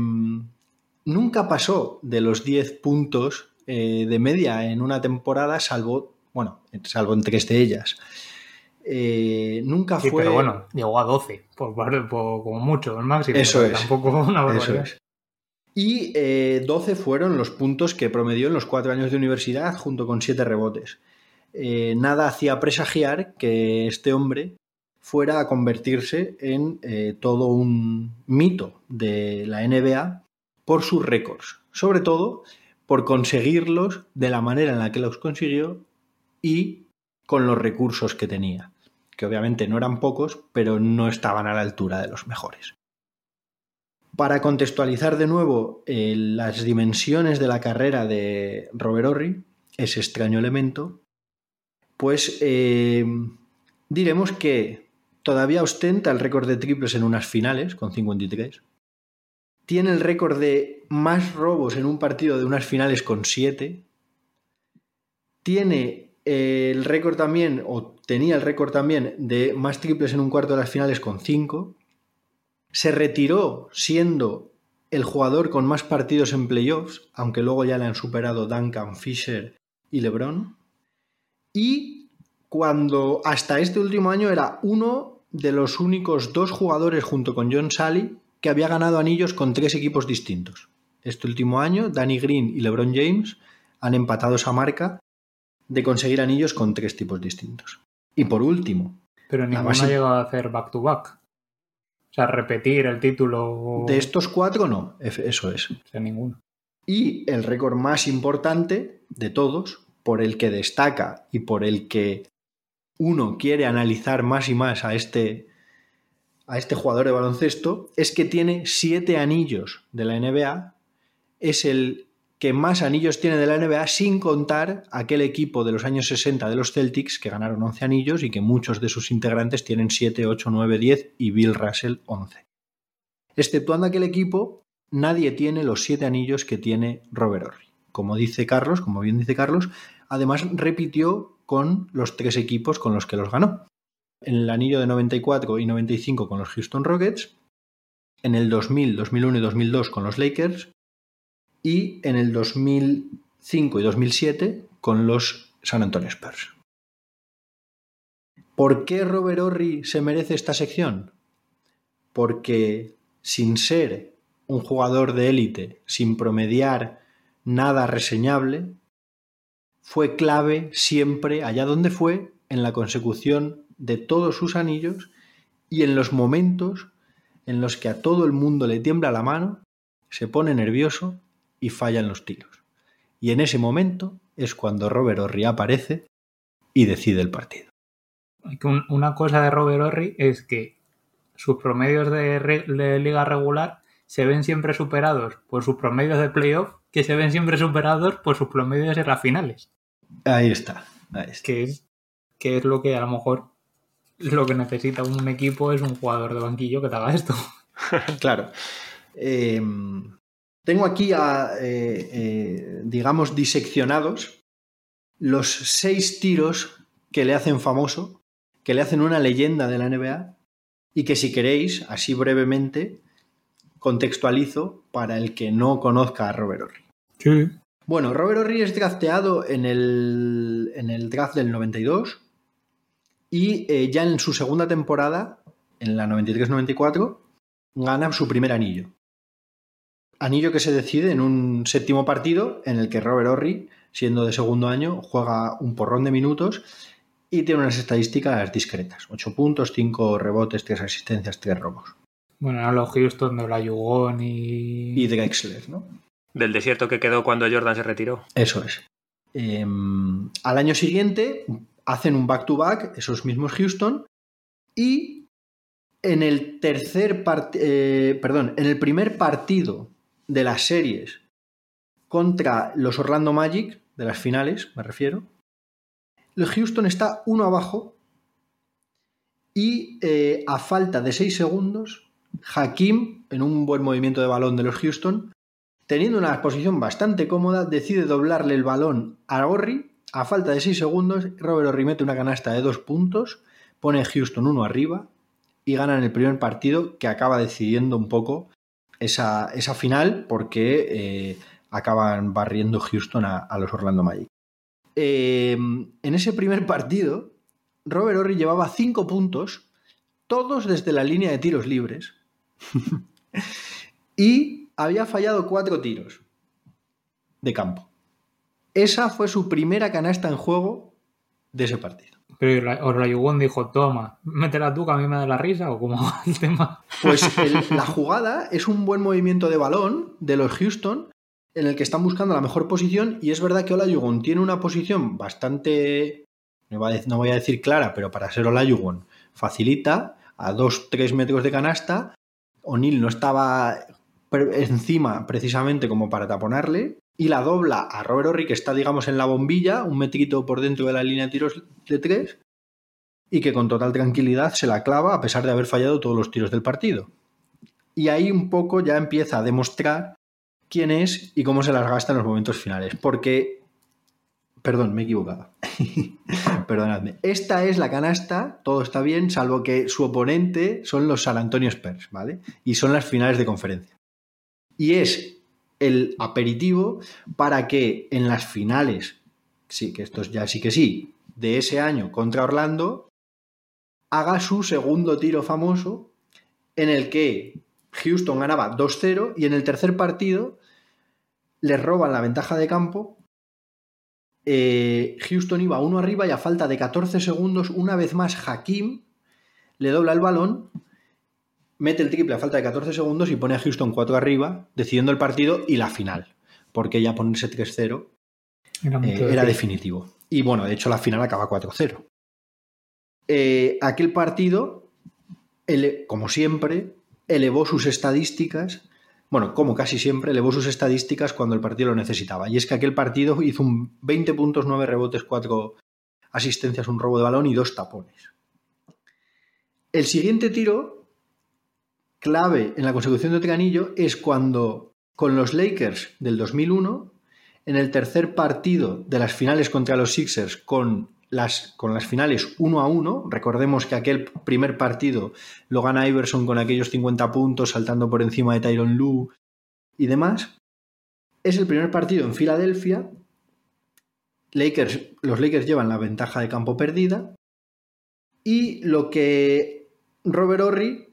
nunca pasó de los 10 puntos eh, de media en una temporada, salvo, bueno, salvo en tres de ellas. Eh, nunca Sí, fue. pero bueno, llegó a 12, por, por- por- como mucho, el máximo. Eso es. Tampoco una Eso barbaridad. es. Y 12 eh, fueron los puntos que promedió en los cuatro años de universidad, junto con siete rebotes. Eh, nada hacía presagiar que este hombre fuera a convertirse en eh, todo un mito de la NBA por sus récords, sobre todo por conseguirlos de la manera en la que los consiguió y con los recursos que tenía, que obviamente no eran pocos, pero no estaban a la altura de los mejores. Para contextualizar de nuevo eh, las dimensiones de la carrera de Robert Horry, ese extraño elemento, pues eh, diremos que todavía ostenta el récord de triples en unas finales, con 53. Tiene el récord de más robos en un partido de unas finales con 7. Tiene el récord también, o tenía el récord también, de más triples en un cuarto de las finales con 5 se retiró siendo el jugador con más partidos en playoffs, aunque luego ya le han superado Duncan, Fisher y LeBron. Y cuando hasta este último año era uno de los únicos dos jugadores junto con John Sally que había ganado anillos con tres equipos distintos. Este último año, Danny Green y LeBron James han empatado esa marca de conseguir anillos con tres tipos distintos. Y por último. Pero ninguno ha llegado a hacer back-to-back. O sea, repetir el título. De estos cuatro, no, eso es. O sea, ninguno. Y el récord más importante de todos, por el que destaca y por el que uno quiere analizar más y más a este, a este jugador de baloncesto, es que tiene siete anillos de la NBA. Es el que más anillos tiene de la NBA sin contar aquel equipo de los años 60 de los Celtics que ganaron 11 anillos y que muchos de sus integrantes tienen 7, 8, 9, 10 y Bill Russell 11. Exceptuando aquel equipo, nadie tiene los 7 anillos que tiene Robert Horry. Como dice Carlos, como bien dice Carlos, además repitió con los tres equipos con los que los ganó. En el anillo de 94 y 95 con los Houston Rockets, en el 2000, 2001 y 2002 con los Lakers y en el 2005 y 2007 con los San Antonio Spurs. ¿Por qué Robert Horry se merece esta sección? Porque sin ser un jugador de élite, sin promediar nada reseñable, fue clave siempre, allá donde fue, en la consecución de todos sus anillos y en los momentos en los que a todo el mundo le tiembla la mano, se pone nervioso y fallan los tiros. Y en ese momento es cuando Robert Horry aparece y decide el partido. Una cosa de Robert Horry es que sus promedios de, liga regular se ven siempre superados por sus promedios de playoff, que se ven siempre superados por sus promedios de las finales. Ahí está. Que, es, que es lo que a lo mejor lo que necesita un equipo es un jugador de banquillo que te haga esto. claro. Eh, tengo aquí, a, eh, eh, digamos, diseccionados los seis tiros que le hacen famoso, que le hacen una leyenda de la NBA y que si queréis, así brevemente, contextualizo para el que no conozca a Robert Horry. Sí. Bueno, Robert Horry es drafteado en el, en el draft del 92 y eh, ya en su segunda temporada, en la 93-94, gana su primer anillo. Anillo que se decide en un séptimo partido en el que Robert Horry, siendo de segundo año, juega un porrón de minutos y tiene unas estadísticas discretas. 8 puntos, 5 rebotes, 3 asistencias, 3 robos. Bueno, a los Houston de Yugón y... Y Drexler, ¿no? Del desierto que quedó cuando Jordan se retiró. Eso es. Em, al año siguiente hacen un back-to-back, esos mismos Houston, y en el tercer partido, eh, perdón, en el primer partido de las series contra los Orlando Magic, de las finales, me refiero, el Houston está uno abajo y eh, a falta de 6 segundos, Hakim, en un buen movimiento de balón de los Houston, teniendo una posición bastante cómoda, decide doblarle el balón a Orri. A falta de 6 segundos, Robert Orri mete una canasta de 2 puntos, pone Houston uno arriba y ganan el primer partido que acaba decidiendo un poco esa, final porque eh, acaban barriendo Houston a, los Orlando Magic. Eh, en ese primer partido, Robert Horry llevaba cinco puntos, todos desde la línea de tiros libres. y había fallado cuatro tiros de campo. Esa fue su primera canasta en juego de ese partido. Pero Orlayugón dijo, toma, métela tú que a mí me da la risa o cómo va el tema. Pues la jugada es un buen movimiento de balón de los Houston en el que están buscando la mejor posición y es verdad que Olajuwon tiene una posición bastante, no voy a decir clara, pero para ser Olajuwon facilita a 2-3 metros de canasta. O'Neill no estaba encima precisamente como para taponarle y la dobla a Robert Horry que está digamos en la bombilla, un metrito por dentro de la línea de tiros de 3 y que con total tranquilidad se la clava a pesar de haber fallado todos los tiros del partido. Y ahí un poco ya empieza a demostrar quién es y cómo se las gasta en los momentos finales. Porque, perdón, me he equivocado. Perdonadme. Esta es la canasta, todo está bien, salvo que su oponente son los San Antonio Spurs, ¿vale? Y son las finales de conferencia. Y es el aperitivo para que en las finales, sí, que esto ya sí que sí, de ese año contra Orlando, haga su segundo tiro famoso en el que Houston ganaba 2-0 y en el tercer partido les roban la ventaja de campo. Eh, Houston iba uno arriba y a falta de 14 segundos, una vez más Hakim le dobla el balón, mete el triple a falta de 14 segundos y pone a Houston 4 arriba, decidiendo el partido y la final. Porque ya ponerse 3-0 era, eh, definitivo. Y bueno, de hecho la final acaba 4-0. Eh, aquel partido, como siempre, elevó sus estadísticas bueno, como casi siempre, elevó sus estadísticas cuando el partido lo necesitaba. Y es que aquel partido hizo un 20 puntos, 9 rebotes, 4 asistencias, un robo de balón y dos tapones. El siguiente tiro, clave en la consecución de otro es cuando con los Lakers del 2001, en el tercer partido de las finales contra los Sixers, con las, con las finales 1 a 1. Recordemos que aquel primer partido lo gana Iverson con aquellos 50 puntos, saltando por encima de Tyron Lue y demás. Es el primer partido en Filadelfia. Lakers, los Lakers llevan la ventaja de campo perdida. Y lo que Robert Horry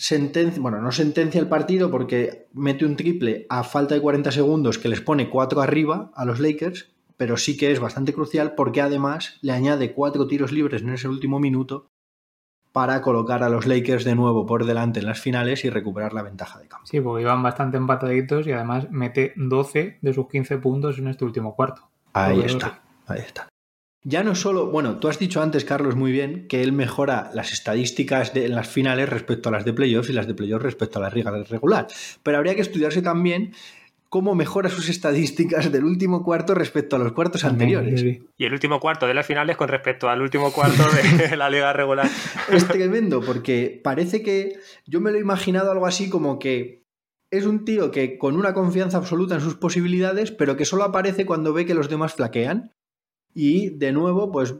sentencia, bueno, no sentencia el partido porque mete un triple a falta de 40 segundos que les pone 4 arriba a los Lakers pero sí que es bastante crucial porque además le añade cuatro tiros libres en ese último minuto para colocar a los Lakers de nuevo por delante en las finales y recuperar la ventaja de campo. Sí, porque iban bastante empataditos y además mete 12 de sus 15 puntos en este último cuarto. Ahí está, ahí está. Ya no solo, bueno, tú has dicho antes, Carlos, muy bien, que él mejora las estadísticas de, en las finales respecto a las de playoffs y las de playoffs respecto a las reglas regular. Pero habría que estudiarse también cómo mejora sus estadísticas del último cuarto respecto a los cuartos anteriores. Y el último cuarto de las finales con respecto al último cuarto de la liga regular. Es tremendo porque parece que yo me lo he imaginado algo así como que es un tío que con una confianza absoluta en sus posibilidades, pero que solo aparece cuando ve que los demás flaquean y de nuevo pues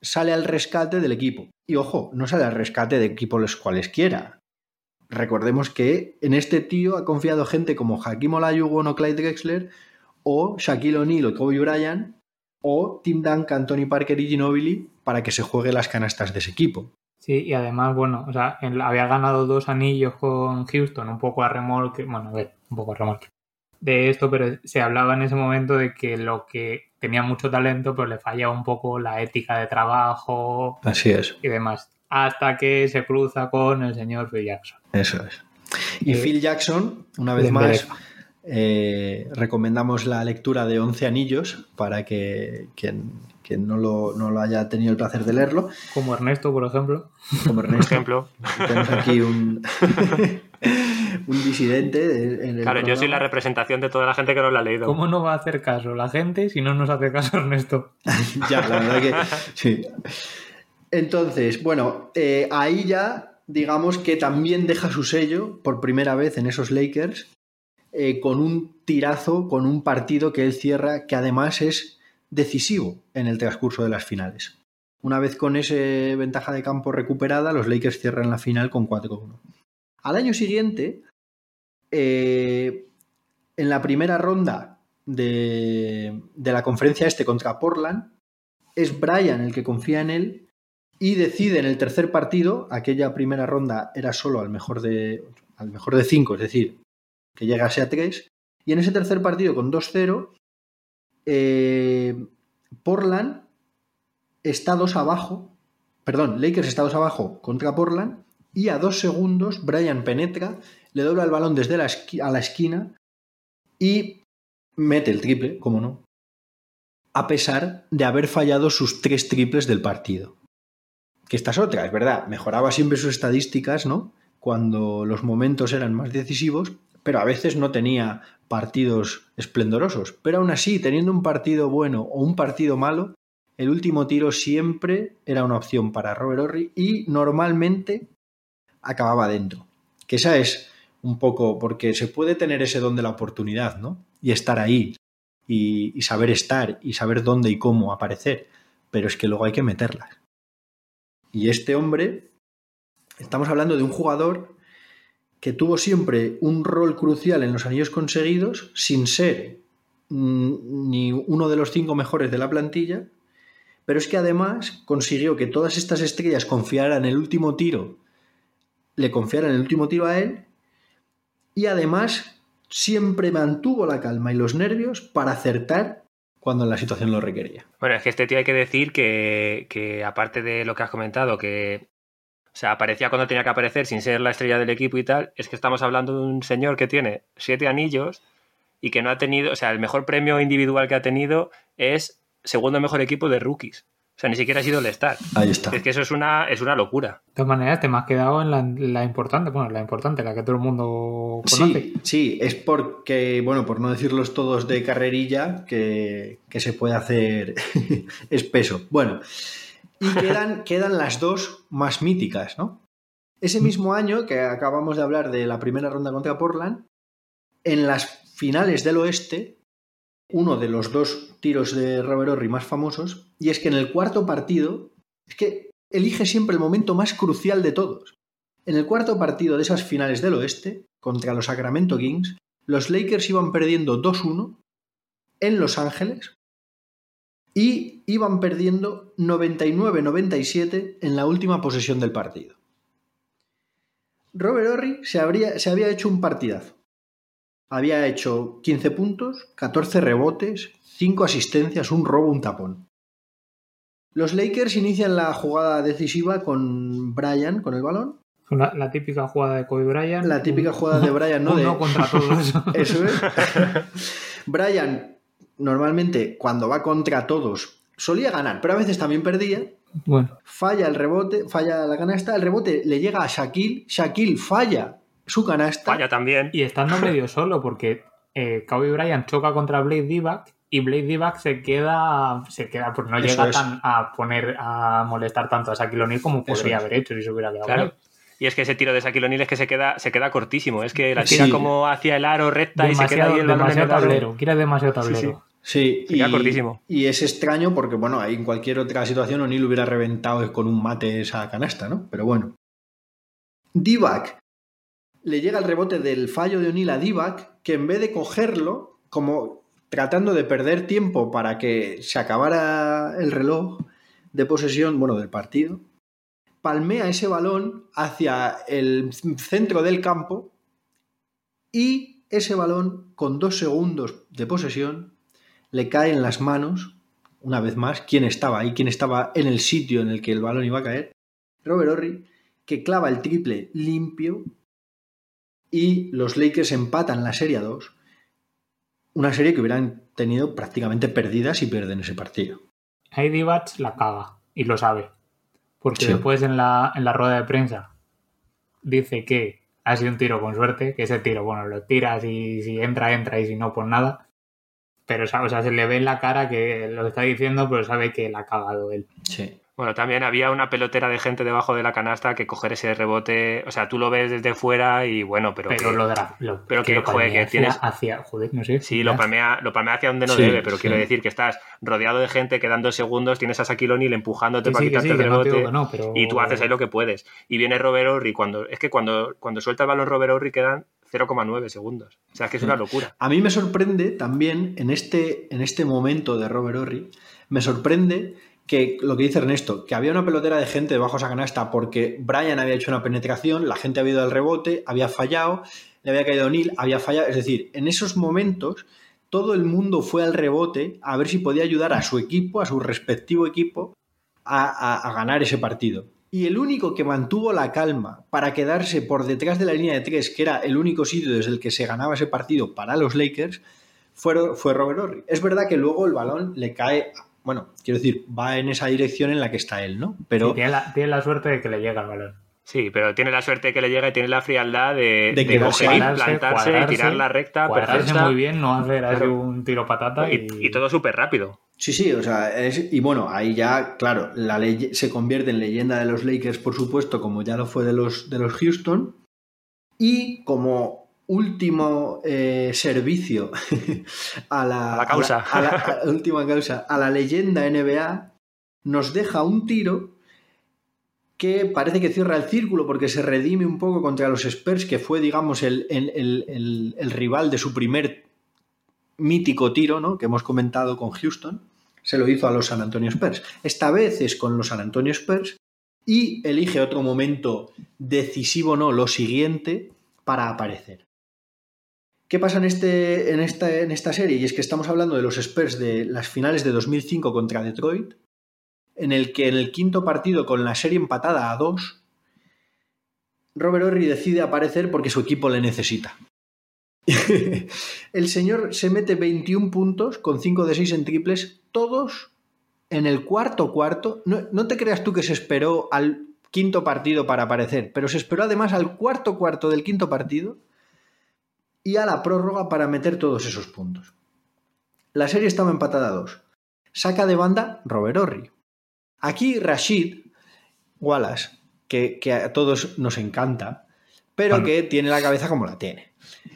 sale al rescate del equipo. Y ojo, no sale al rescate de equipos los cuales quiera recordemos que en este tío ha confiado gente como Hakim Olajuwon o Clyde Drexler o Shaquille O'Neal o Kobe Bryant o Tim Duncan, Tony Parker y Ginobili para que se juegue las canastas de ese equipo. Sí, y además, bueno, o sea, había ganado dos anillos con Houston, un poco a remolque, bueno, a ver, un poco a remolque de esto, pero se hablaba en ese momento de que lo que tenía mucho talento, pero le fallaba un poco la ética de trabajo. Así es. Y demás hasta que se cruza con el señor Phil Jackson. Eso es. Y eh, Phil Jackson, una vez más, eh, recomendamos la lectura de Once Anillos para que quien, no, lo, haya tenido el placer de leerlo. Como Ernesto, por ejemplo. Como Ernesto. ejemplo. Tenemos aquí un, un disidente. En claro, yo soy la representación de toda la gente que no lo ha leído. ¿Cómo no va a hacer caso la gente si no nos hace caso Ernesto? ya, la verdad que sí. Entonces, bueno, eh, ahí ya digamos que también deja su sello por primera vez en esos Lakers eh, con un tirazo, con un partido que él cierra que además es decisivo en el transcurso de las finales. Una vez con esa ventaja de campo recuperada, los Lakers cierran la final con 4-1. Al año siguiente, eh, en la primera ronda de, la conferencia este contra Portland, es Brian el que confía en él y decide en el tercer partido, aquella primera ronda era solo al mejor de, al mejor de cinco, es decir, que llegase a 3. Y en ese tercer partido con 2-0, eh, Portland está dos abajo, perdón, Lakers está dos abajo contra Portland y a dos segundos Brian penetra, le dobla el balón desde la a la esquina y mete el triple, como no, a pesar de haber fallado sus tres triples del partido. Que esta es otra, es verdad, mejoraba siempre sus estadísticas, ¿no? Cuando los momentos eran más decisivos, pero a veces no tenía partidos esplendorosos. Pero aún así, teniendo un partido bueno o un partido malo, el último tiro siempre era una opción para Robert Horry y normalmente acababa dentro. Que esa es un poco, porque se puede tener ese don de la oportunidad, ¿no? Y estar ahí, y, saber estar, y saber dónde y cómo aparecer, pero es que luego hay que meterlas. Y este hombre, estamos hablando de un jugador que tuvo siempre un rol crucial en los anillos conseguidos, sin ser mm, ni uno de los cinco mejores de la plantilla, pero es que además consiguió que todas estas estrellas confiaran el último tiro, le confiaran el último tiro a él, y además siempre mantuvo la calma y los nervios para acertar cuando la situación lo requería. Bueno, es que este tío hay que decir que, que aparte de lo que has comentado, que o sea, aparecía cuando tenía que aparecer sin ser la estrella del equipo y tal. Es que estamos hablando de un señor que tiene siete anillos y que no ha tenido, o sea, el mejor premio individual que ha tenido es segundo mejor equipo de rookies. O sea, ni siquiera ha sido el Star. Ahí está. Es que eso es una, es una locura. De todas maneras, te me has quedado en la, importante, bueno, la importante, la que todo el mundo conoce. Sí, sí, es porque, bueno, por no decirlos todos de carrerilla, que, que se puede hacer espeso. Bueno, y quedan, quedan las dos más míticas, ¿no? Ese mismo año que acabamos de hablar de la primera ronda contra Portland, en las finales del oeste, uno de los dos tiros de Robert Horry más famosos, y es que en el cuarto partido, es que elige siempre el momento más crucial de todos. En el cuarto partido de esas finales del oeste, contra los Sacramento Kings, los Lakers iban perdiendo 2-1 en Los Ángeles y iban perdiendo 99-97 en la última posesión del partido. Robert Horry se, se había hecho un partidazo. Había hecho 15 puntos, 14 rebotes, 5 asistencias, un robo, un tapón. Los Lakers inician la jugada decisiva con Bryan con el balón. La, típica jugada de Kobe Bryant. La típica jugada de Bryan, ¿no? No contra todos. Eso es. Bryan normalmente cuando va contra todos solía ganar, pero a veces también perdía. Bueno. Falla el rebote, falla la canasta, el rebote le llega a Shaquille, Shaquille falla su canasta. Falla también. Y estando medio solo, porque eh, Kobe Bryant choca contra Blade Divac y Blade Divac se queda, se queda, pues no llega tan a poner, a molestar tanto a Shaquille O'Neal como podría haber hecho si se hubiera quedado. Claro. Y es que ese tiro de Shaquille O'Neal es que se queda, se queda cortísimo. Es que la tira como hacia el aro recta y se queda ahí el demasiado tablero. Quiere demasiado tablero. Sí, y, cortísimo. y es extraño porque, bueno, en cualquier otra situación O'Neill hubiera reventado con un mate esa canasta, ¿no? Pero bueno. Divac le llega el rebote del fallo de O'Neill a Divac, que en vez de cogerlo, como tratando de perder tiempo para que se acabara el reloj de posesión, bueno, del partido, palmea ese balón hacia el centro del campo y ese balón, con dos segundos de posesión, le cae en las manos, una vez más, quién estaba ahí, quién estaba en el sitio en el que el balón iba a caer. Robert Horry, que clava el triple limpio y los Lakers empatan la serie a 2. Una serie que hubieran tenido prácticamente perdidas y pierden ese partido. Heidi Batch la caga y lo sabe. Porque después en la, en la rueda de prensa dice que ha sido un tiro con suerte, que ese tiro, bueno, lo tiras y si entra, entra y si no, pues nada. Pero, o sea, se le ve en la cara que lo está diciendo, pero sabe que la ha cagado él. Sí. Bueno, también había una pelotera de gente debajo de la canasta que coger ese rebote, o sea, tú lo ves desde fuera y bueno, pero pero que, lo, lo pero que, que tienes hacia, joder, no sé. Sí, lo palmea, lo palmea hacia donde no debe, pero quiero decir que estás rodeado de gente que dan dos segundos, tienes a Shaquille empujándote para quitarte el rebote y tú haces ahí lo que puedes. Y viene Robert Horry cuando es que cuando cuando suelta el balón Robert Horry quedan 0,9 segundos. O sea, es que es una locura. A mí me sorprende también en este, en este momento de Robert Horry, me sorprende que lo que dice Ernesto, que había una pelotera de gente debajo de esa canasta porque Brian había hecho una penetración, la gente había ido al rebote, había fallado, le había caído Neil, había fallado. Es decir, en esos momentos todo el mundo fue al rebote a ver si podía ayudar a su equipo, a su respectivo equipo, a, ganar ese partido. Y el único que mantuvo la calma para quedarse por detrás de la línea de tres, que era el único sitio desde el que se ganaba ese partido para los Lakers, fue, fue Robert Horry. Es verdad que luego el balón le cae, bueno, quiero decir, va en esa dirección en la que está él, ¿no? Pero tiene, la, tiene la suerte de que le llega el balón. Sí, pero tiene la suerte que le llega y tiene la frialdad de, de, de plantarse, tirar la recta perfecta. muy bien, no hacer un tiro patata. Y, y todo súper rápido. Sí, sí, o sea, es, y bueno, ahí ya, claro, la ley se convierte en leyenda de los Lakers, por supuesto, como ya lo fue de los, de los Houston. Y como último eh, servicio a la, a la causa, a la, última causa, a la leyenda NBA, nos deja un tiro que parece que cierra el círculo porque se redime un poco contra los Spurs, que fue, digamos, el, rival de su primer mítico tiro, ¿no? Que hemos comentado con Houston. Se lo hizo a los San Antonio Spurs. Esta vez es con los San Antonio Spurs y elige otro momento decisivo, ¿no? Lo siguiente para aparecer. ¿Qué pasa en, este, en, esta, serie? Y es que estamos hablando de los Spurs de las finales de 2005 contra Detroit, en el que en el quinto partido con la serie empatada a dos, Robert Horry decide aparecer porque su equipo le necesita. el señor se mete 21 puntos con 5 de 6 en triples, todos en el cuarto cuarto. No, te creas tú que se esperó al quinto partido para aparecer, pero se esperó además al cuarto cuarto del quinto partido y a la prórroga para meter todos esos puntos. La serie estaba empatada a 2. Saca de banda Robert Horry. Aquí Rashid Wallace, que, a todos nos encanta, pero que tiene la cabeza como la tiene.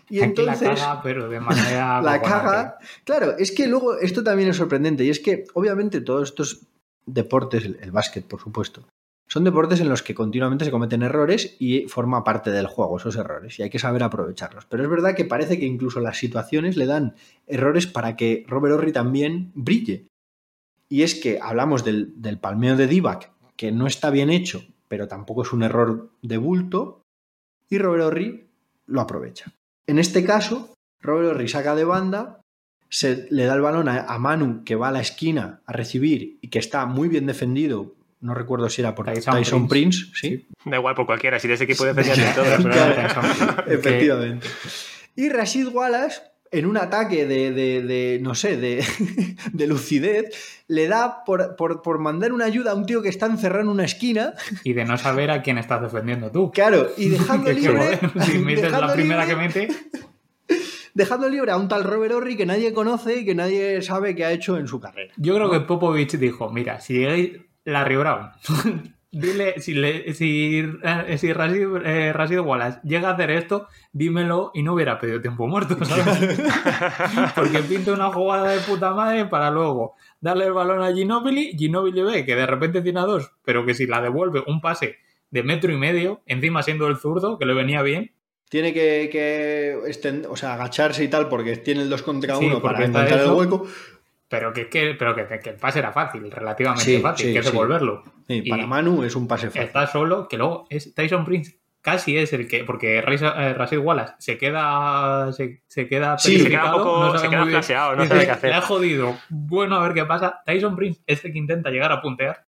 Y entonces. La caga, pero de manera. la caga. Claro, es que luego esto también es sorprendente. Y es que, obviamente, todos estos deportes, el, básquet, por supuesto, son deportes en los que continuamente se cometen errores y forma parte del juego esos errores. Y hay que saber aprovecharlos. Pero es verdad que parece que incluso las situaciones le dan errores para que Robert Horry también brille. Y es que hablamos del, palmeo de Divac, que no está bien hecho, pero tampoco es un error de bulto, y Robert Horry lo aprovecha. En este caso, Robert Horry saca de banda, se le da el balón a, Manu, que va a la esquina a recibir y que está muy bien defendido. No recuerdo si era por Tyson, Prince. ¿sí? Da igual por cualquiera, si de ese equipo defendía todo. Efectivamente. Y Rashid Wallace en un ataque de, no sé, de, lucidez, le da por, mandar una ayuda a un tío que está encerrado en una esquina. Y de no saber a quién estás defendiendo tú. Claro, y dejando libre... si metes la primera que mete... Dejando libre a un tal Robert Horry que nadie conoce y que nadie sabe qué ha hecho en su carrera. Yo creo que Popovich dijo, mira, si llegáis la Brown Dile, si, le, si, eh, si eh, Wallace llega a hacer esto, dímelo y no hubiera pedido tiempo muerto, ¿sabes? Porque pinta una jugada de puta madre para luego darle el balón a Ginobili, Ginobili ve que de repente tiene a dos, pero que si la devuelve un pase de metro y medio, encima siendo el zurdo, que le venía bien. Tiene que, que o sea, agacharse y tal, porque tiene el 2 contra 1 para encontrar el hueco. Pero que, que, pero que, el pase era fácil, relativamente fácil, que devolverlo. para Manu es un pase fácil. Está solo, que luego es Tyson Prince casi es el que, porque Rashid Wallace se queda, se, se queda sí, se queda, poco, no se queda flaseado, no sabe qué hacer. Le ha jodido. Bueno, a ver qué pasa. Tyson Prince es el que intenta llegar a puntear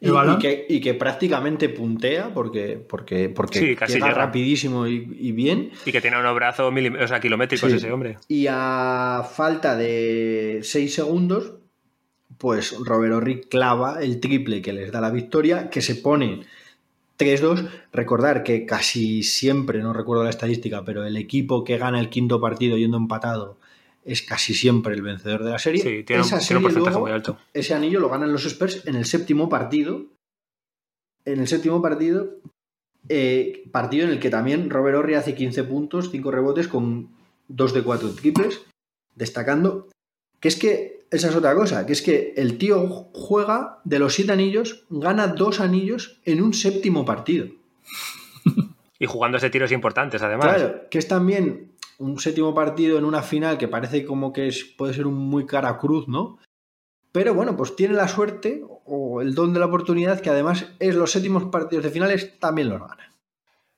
y, que, prácticamente puntea porque, porque, porque llega rapidísimo y, bien. Y que tiene unos brazos o sea, kilométricos ese hombre. Y a falta de 6 segundos, pues Robert Horry clava el triple que les da la victoria, que se pone 3-2. Recordar que casi siempre, no recuerdo la estadística, pero el equipo que gana el quinto partido yendo empatado es casi siempre el vencedor de la serie. Sí, tiene, un, porcentaje muy alto. Ese anillo lo ganan los Spurs en el séptimo partido. En el séptimo partido, eh, partido en el que también Robert Horry hace 15 puntos, 5 rebotes con 2 de 4 triples, destacando que es que esa es otra cosa, que es que el tío juega de los 7 anillos, gana 2 anillos en un séptimo partido. y jugando ese tiros importantes, además. Claro, que es también un séptimo partido en una final que parece como que es, puede ser un muy cara cruz, ¿no? Pero bueno, pues tiene la suerte o el don de la oportunidad que además es los séptimos partidos de finales también los gana.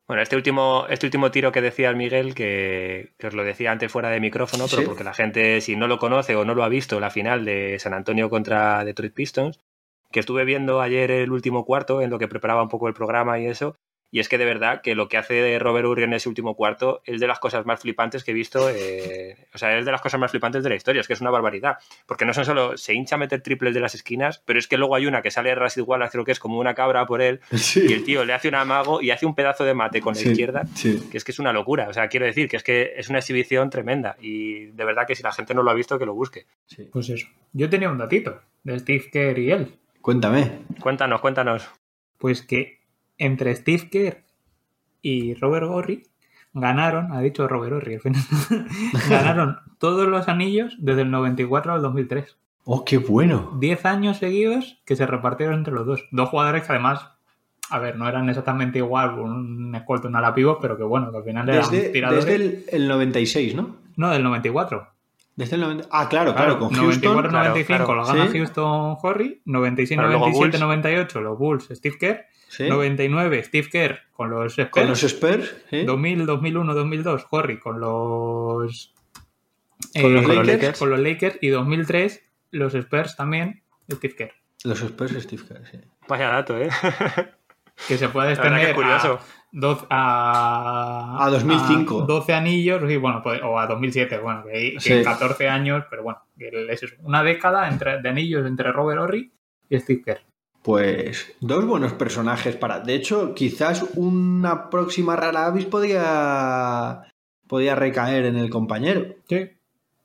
Bueno, este último, este último tiro que decía Miguel, que, os lo decía antes fuera de micrófono, pero porque la gente, si no lo conoce o no lo ha visto, la final de San Antonio contra Detroit Pistons, que estuve viendo ayer el último cuarto en lo que preparaba un poco el programa y eso, y es que de verdad que lo que hace Robert Urri en ese último cuarto es de las cosas más flipantes que he visto. Eh, o sea, es de las cosas más flipantes de la historia. Es que es una barbaridad. Porque no son solo. Se hincha a meter triples de las esquinas, pero es que luego hay una que sale a ras igual, creo que es como una cabra por él. Y el tío le hace un amago y hace un pedazo de mate con la izquierda. Que es que es una locura. O sea, quiero decir que es que es una exhibición tremenda. Y de verdad que si la gente no lo ha visto, que lo busque. Pues eso. Yo tenía un datito de Steve Kerr y él. Cuéntame. Cuéntanos, cuéntanos. Pues que entre Steve Kerr y Robert Gorry ganaron, ha dicho Robert Gorry al final, ganaron todos los anillos desde el 94 al 2003. ¡Oh, qué bueno! Diez años seguidos que se repartieron entre los dos. Dos jugadores que además, a ver, no eran exactamente igual, un escolto, un ala pero que bueno, que al final eran desde, tiradores. Desde el, 96, ¿no? No, del 94. Desde el 90... Ah, claro, claro, con Houston. 94-95 lo gana Houston Horry, 96-97-98 los Bulls, Steve Kerr, 99 Steve Kerr con los Spurs. Con los Spurs. 2000, 2001, 2002 Horry con los, con, los eh, Lakers. con los Lakers. Y 2003 los Spurs también, Steve Kerr. Los Spurs, Steve Kerr, sí. Vaya dato, ¿eh? que se puede extender a, 12, a, a 2005. 12 anillos, bueno, pues, o a 2007, bueno, que, que 14 años, pero bueno, es una década entre, de anillos entre Robert Horry y Steve Kerr. Pues dos buenos personajes para. De hecho, quizás una próxima rara avis podría, podría recaer en el compañero. Sí.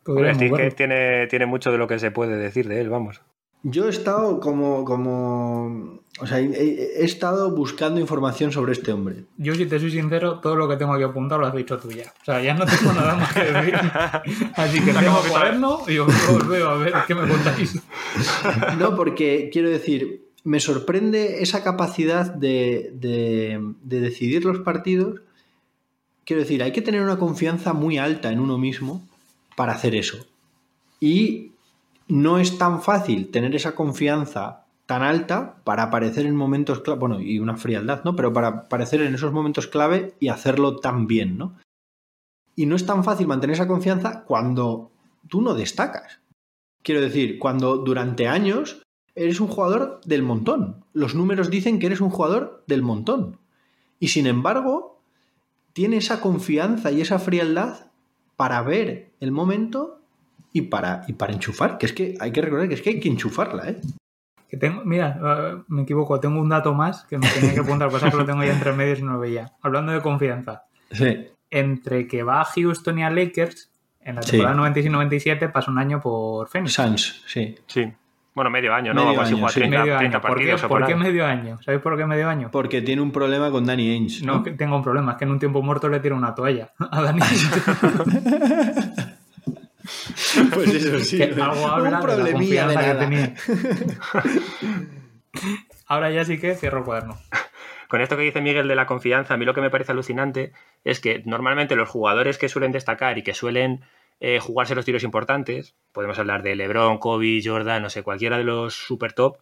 que tiene, tiene mucho de lo que se puede decir de él, vamos. Yo he estado como. como o sea, he, estado buscando información sobre este hombre. Yo, si te soy sincero, todo lo que tengo aquí apuntado lo has dicho tú ya. O sea, ya no tengo nada más que decir. Así que tengo cuaderno y os veo a ver qué me contáis. No, porque quiero decir, me sorprende esa capacidad de, decidir los partidos. Quiero decir, hay que tener una confianza muy alta en uno mismo para hacer eso. Y no es tan fácil tener esa confianza tan alta para aparecer en momentos clave, bueno, y una frialdad, ¿no? Pero para aparecer en esos momentos clave y hacerlo tan bien, ¿no? Y no es tan fácil mantener esa confianza cuando tú no destacas. Quiero decir, cuando durante años eres un jugador del montón. Los números dicen que eres un jugador del montón. Y sin embargo, tiene esa confianza y esa frialdad para ver el momento y para, y para enchufar. Que es que hay que recordar que es que hay que enchufarla, ¿eh? Que tengo, mira, eh, me equivoco, tengo un dato más que me tenía que apuntar, pasa que lo tengo ya entre medios y no lo veía. Hablando de confianza. Sí. Entre que va a Houston y a Lakers, en la temporada 96-97 pasa un año por Phoenix. Suns, sí. Sí. Bueno, medio año, ¿no? Medio año, sí. medio año. ¿Por, qué, ¿por qué, medio año? ¿Sabéis por qué medio año? Porque tiene un problema con Danny Ainge. No, que tengo un problema, es que en un tiempo muerto le tiro una toalla a Danny Ainge. pues eso sí. Que algo habla un problemilla de, la de que tenía. Ahora ya sí que cierro el cuaderno. Con esto que dice Miguel de la confianza, a mí lo que me parece alucinante es que normalmente los jugadores que suelen destacar y que suelen eh, jugarse los tiros importantes, podemos hablar de LeBron, Kobe, Jordan, no sé, cualquiera de los super top,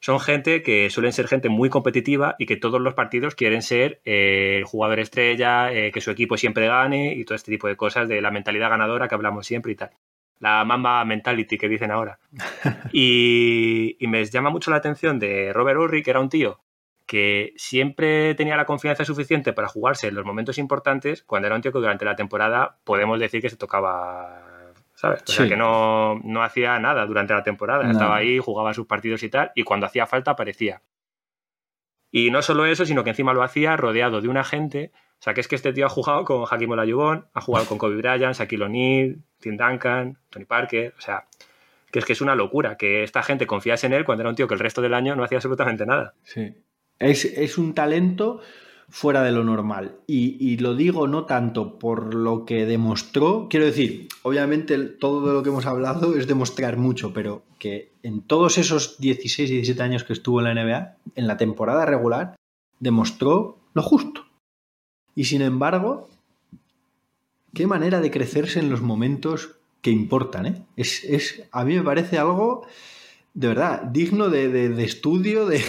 son gente que suelen ser gente muy competitiva y que todos los partidos quieren ser eh, el jugador estrella, eh, que su equipo siempre gane y todo este tipo de cosas de la mentalidad ganadora que hablamos siempre y tal. La mamba mentality que dicen ahora. Y, y me llama mucho la atención de Robert Urri, que era un tío que siempre tenía la confianza suficiente para jugarse en los momentos importantes, cuando era un tío que durante la temporada podemos decir que se tocaba, ¿sabes? O sea, que no, hacía nada durante la temporada, estaba ahí, jugaba sus partidos y tal, y cuando hacía falta aparecía. Y no solo eso, sino que encima lo hacía rodeado de una gente, o sea, que es que este tío ha jugado con Hakim Olajuwon, ha jugado con Kobe Bryant, Shaquille O'Neal, Tim Duncan, Tony Parker, o sea, que es que es una locura que esta gente confiase en él cuando era un tío que el resto del año no hacía absolutamente nada. Sí. Es, un talento fuera de lo normal. Y, lo digo no tanto por lo que demostró, quiero decir, obviamente todo lo que hemos hablado es demostrar mucho, pero que en todos esos 16 y 17 años que estuvo en la NBA, en la temporada regular, demostró lo justo. Y sin embargo, qué manera de crecerse en los momentos que importan. ¿eh? Es, es, a mí me parece algo de verdad, digno de, estudio, de,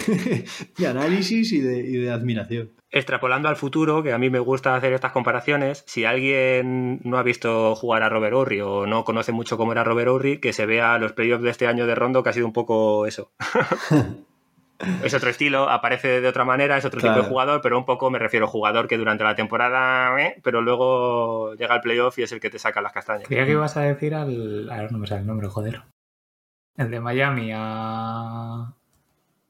análisis y de, admiración. Extrapolando al futuro, que a mí me gusta hacer estas comparaciones, si alguien no ha visto jugar a Robert Horry o no conoce mucho cómo era Robert Horry, que se vea los playoffs de este año de Rondo, que ha sido un poco eso. es otro estilo, aparece de otra manera, es otro tipo de jugador, pero un poco me refiero a jugador que durante la temporada, eh, pero luego llega al playoff y es el que te saca las castañas. Creía que ibas a decir al. A ver, no me sale el nombre, joder. El de Miami a.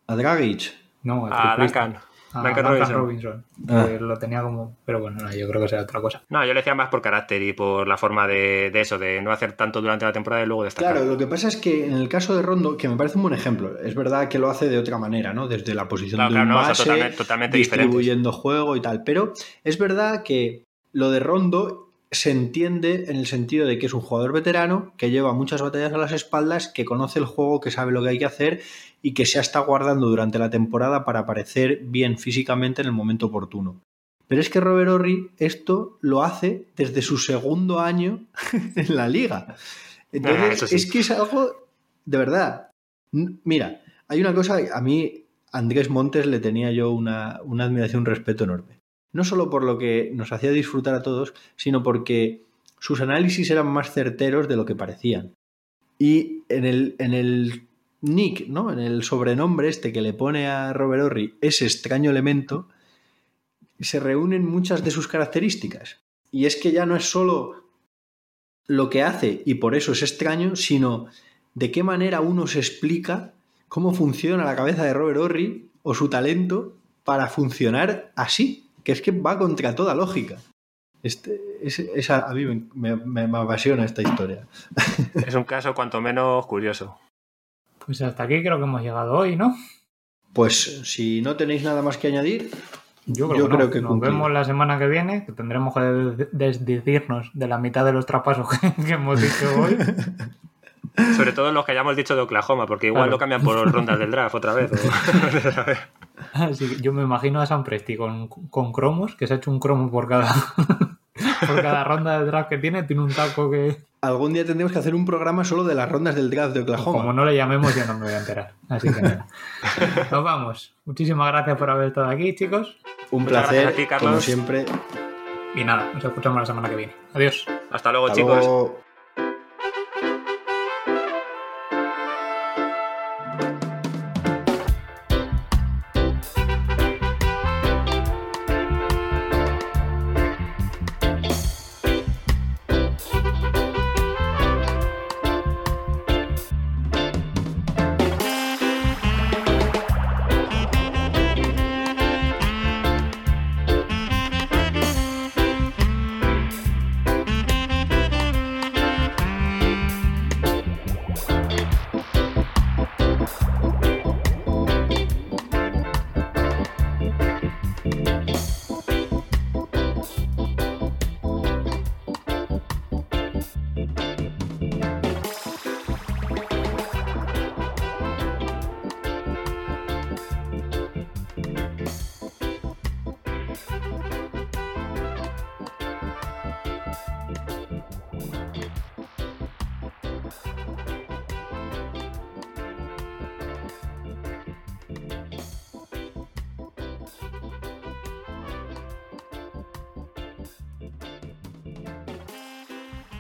A Dragic. No, a, a Duncan. A Duncan Robinson. Robinson ah. Lo tenía como. Pero bueno, no, yo creo que será otra cosa. No, yo le decía más por carácter y por la forma de, de, eso, de no hacer tanto durante la temporada y luego destacar. Claro, lo que pasa es que en el caso de Rondo, que me parece un buen ejemplo, es verdad que lo hace de otra manera, ¿no? Desde la posición de un base, totalmente, distribuyendo juego y tal. Pero es verdad que lo de Rondo se entiende en el sentido de que es un jugador veterano que lleva muchas batallas a las espaldas, que conoce el juego, que sabe lo que hay que hacer y que se ha estado guardando durante la temporada para aparecer bien físicamente en el momento oportuno. Pero es que Robert Horry esto lo hace desde su segundo año en la liga. Entonces, es que es algo de verdad. Mira, hay una cosa, a mí Andrés Montes le tenía yo una, una admiración, un respeto enorme no solo por lo que nos hacía disfrutar a todos, sino porque sus análisis eran más certeros de lo que parecían. Y en el, en el nick, ¿no? En el sobrenombre este que le pone a Robert Horry, ese extraño elemento, se reúnen muchas de sus características. Y es que ya no es solo lo que hace y por eso es extraño, sino de qué manera uno se explica cómo funciona la cabeza de Robert Horry o su talento para funcionar así que es que va contra toda lógica. Este, a mí me, apasiona esta historia. Es un caso cuanto menos curioso. Pues hasta aquí creo que hemos llegado hoy, ¿no? Pues si no tenéis nada más que añadir, yo creo, que, nos vemos la semana que viene, que tendremos que desdecirnos de la mitad de los trapasos que, hemos dicho hoy. Sobre todo los que hayamos dicho de Oklahoma, porque igual lo cambian por rondas del draft otra vez. yo me imagino a San Presti con, con, cromos, que se ha hecho un cromo por cada, por cada ronda de draft que tiene, tiene un taco que... Algún día tendremos que hacer un programa solo de las rondas del draft de Oklahoma. Como no le llamemos, ya no me voy a enterar. Así que nada. Nos vamos. Muchísimas gracias por haber estado aquí, chicos. Un placer, como siempre. Y nada, nos escuchamos la semana que viene. Adiós. Hasta luego, chicos.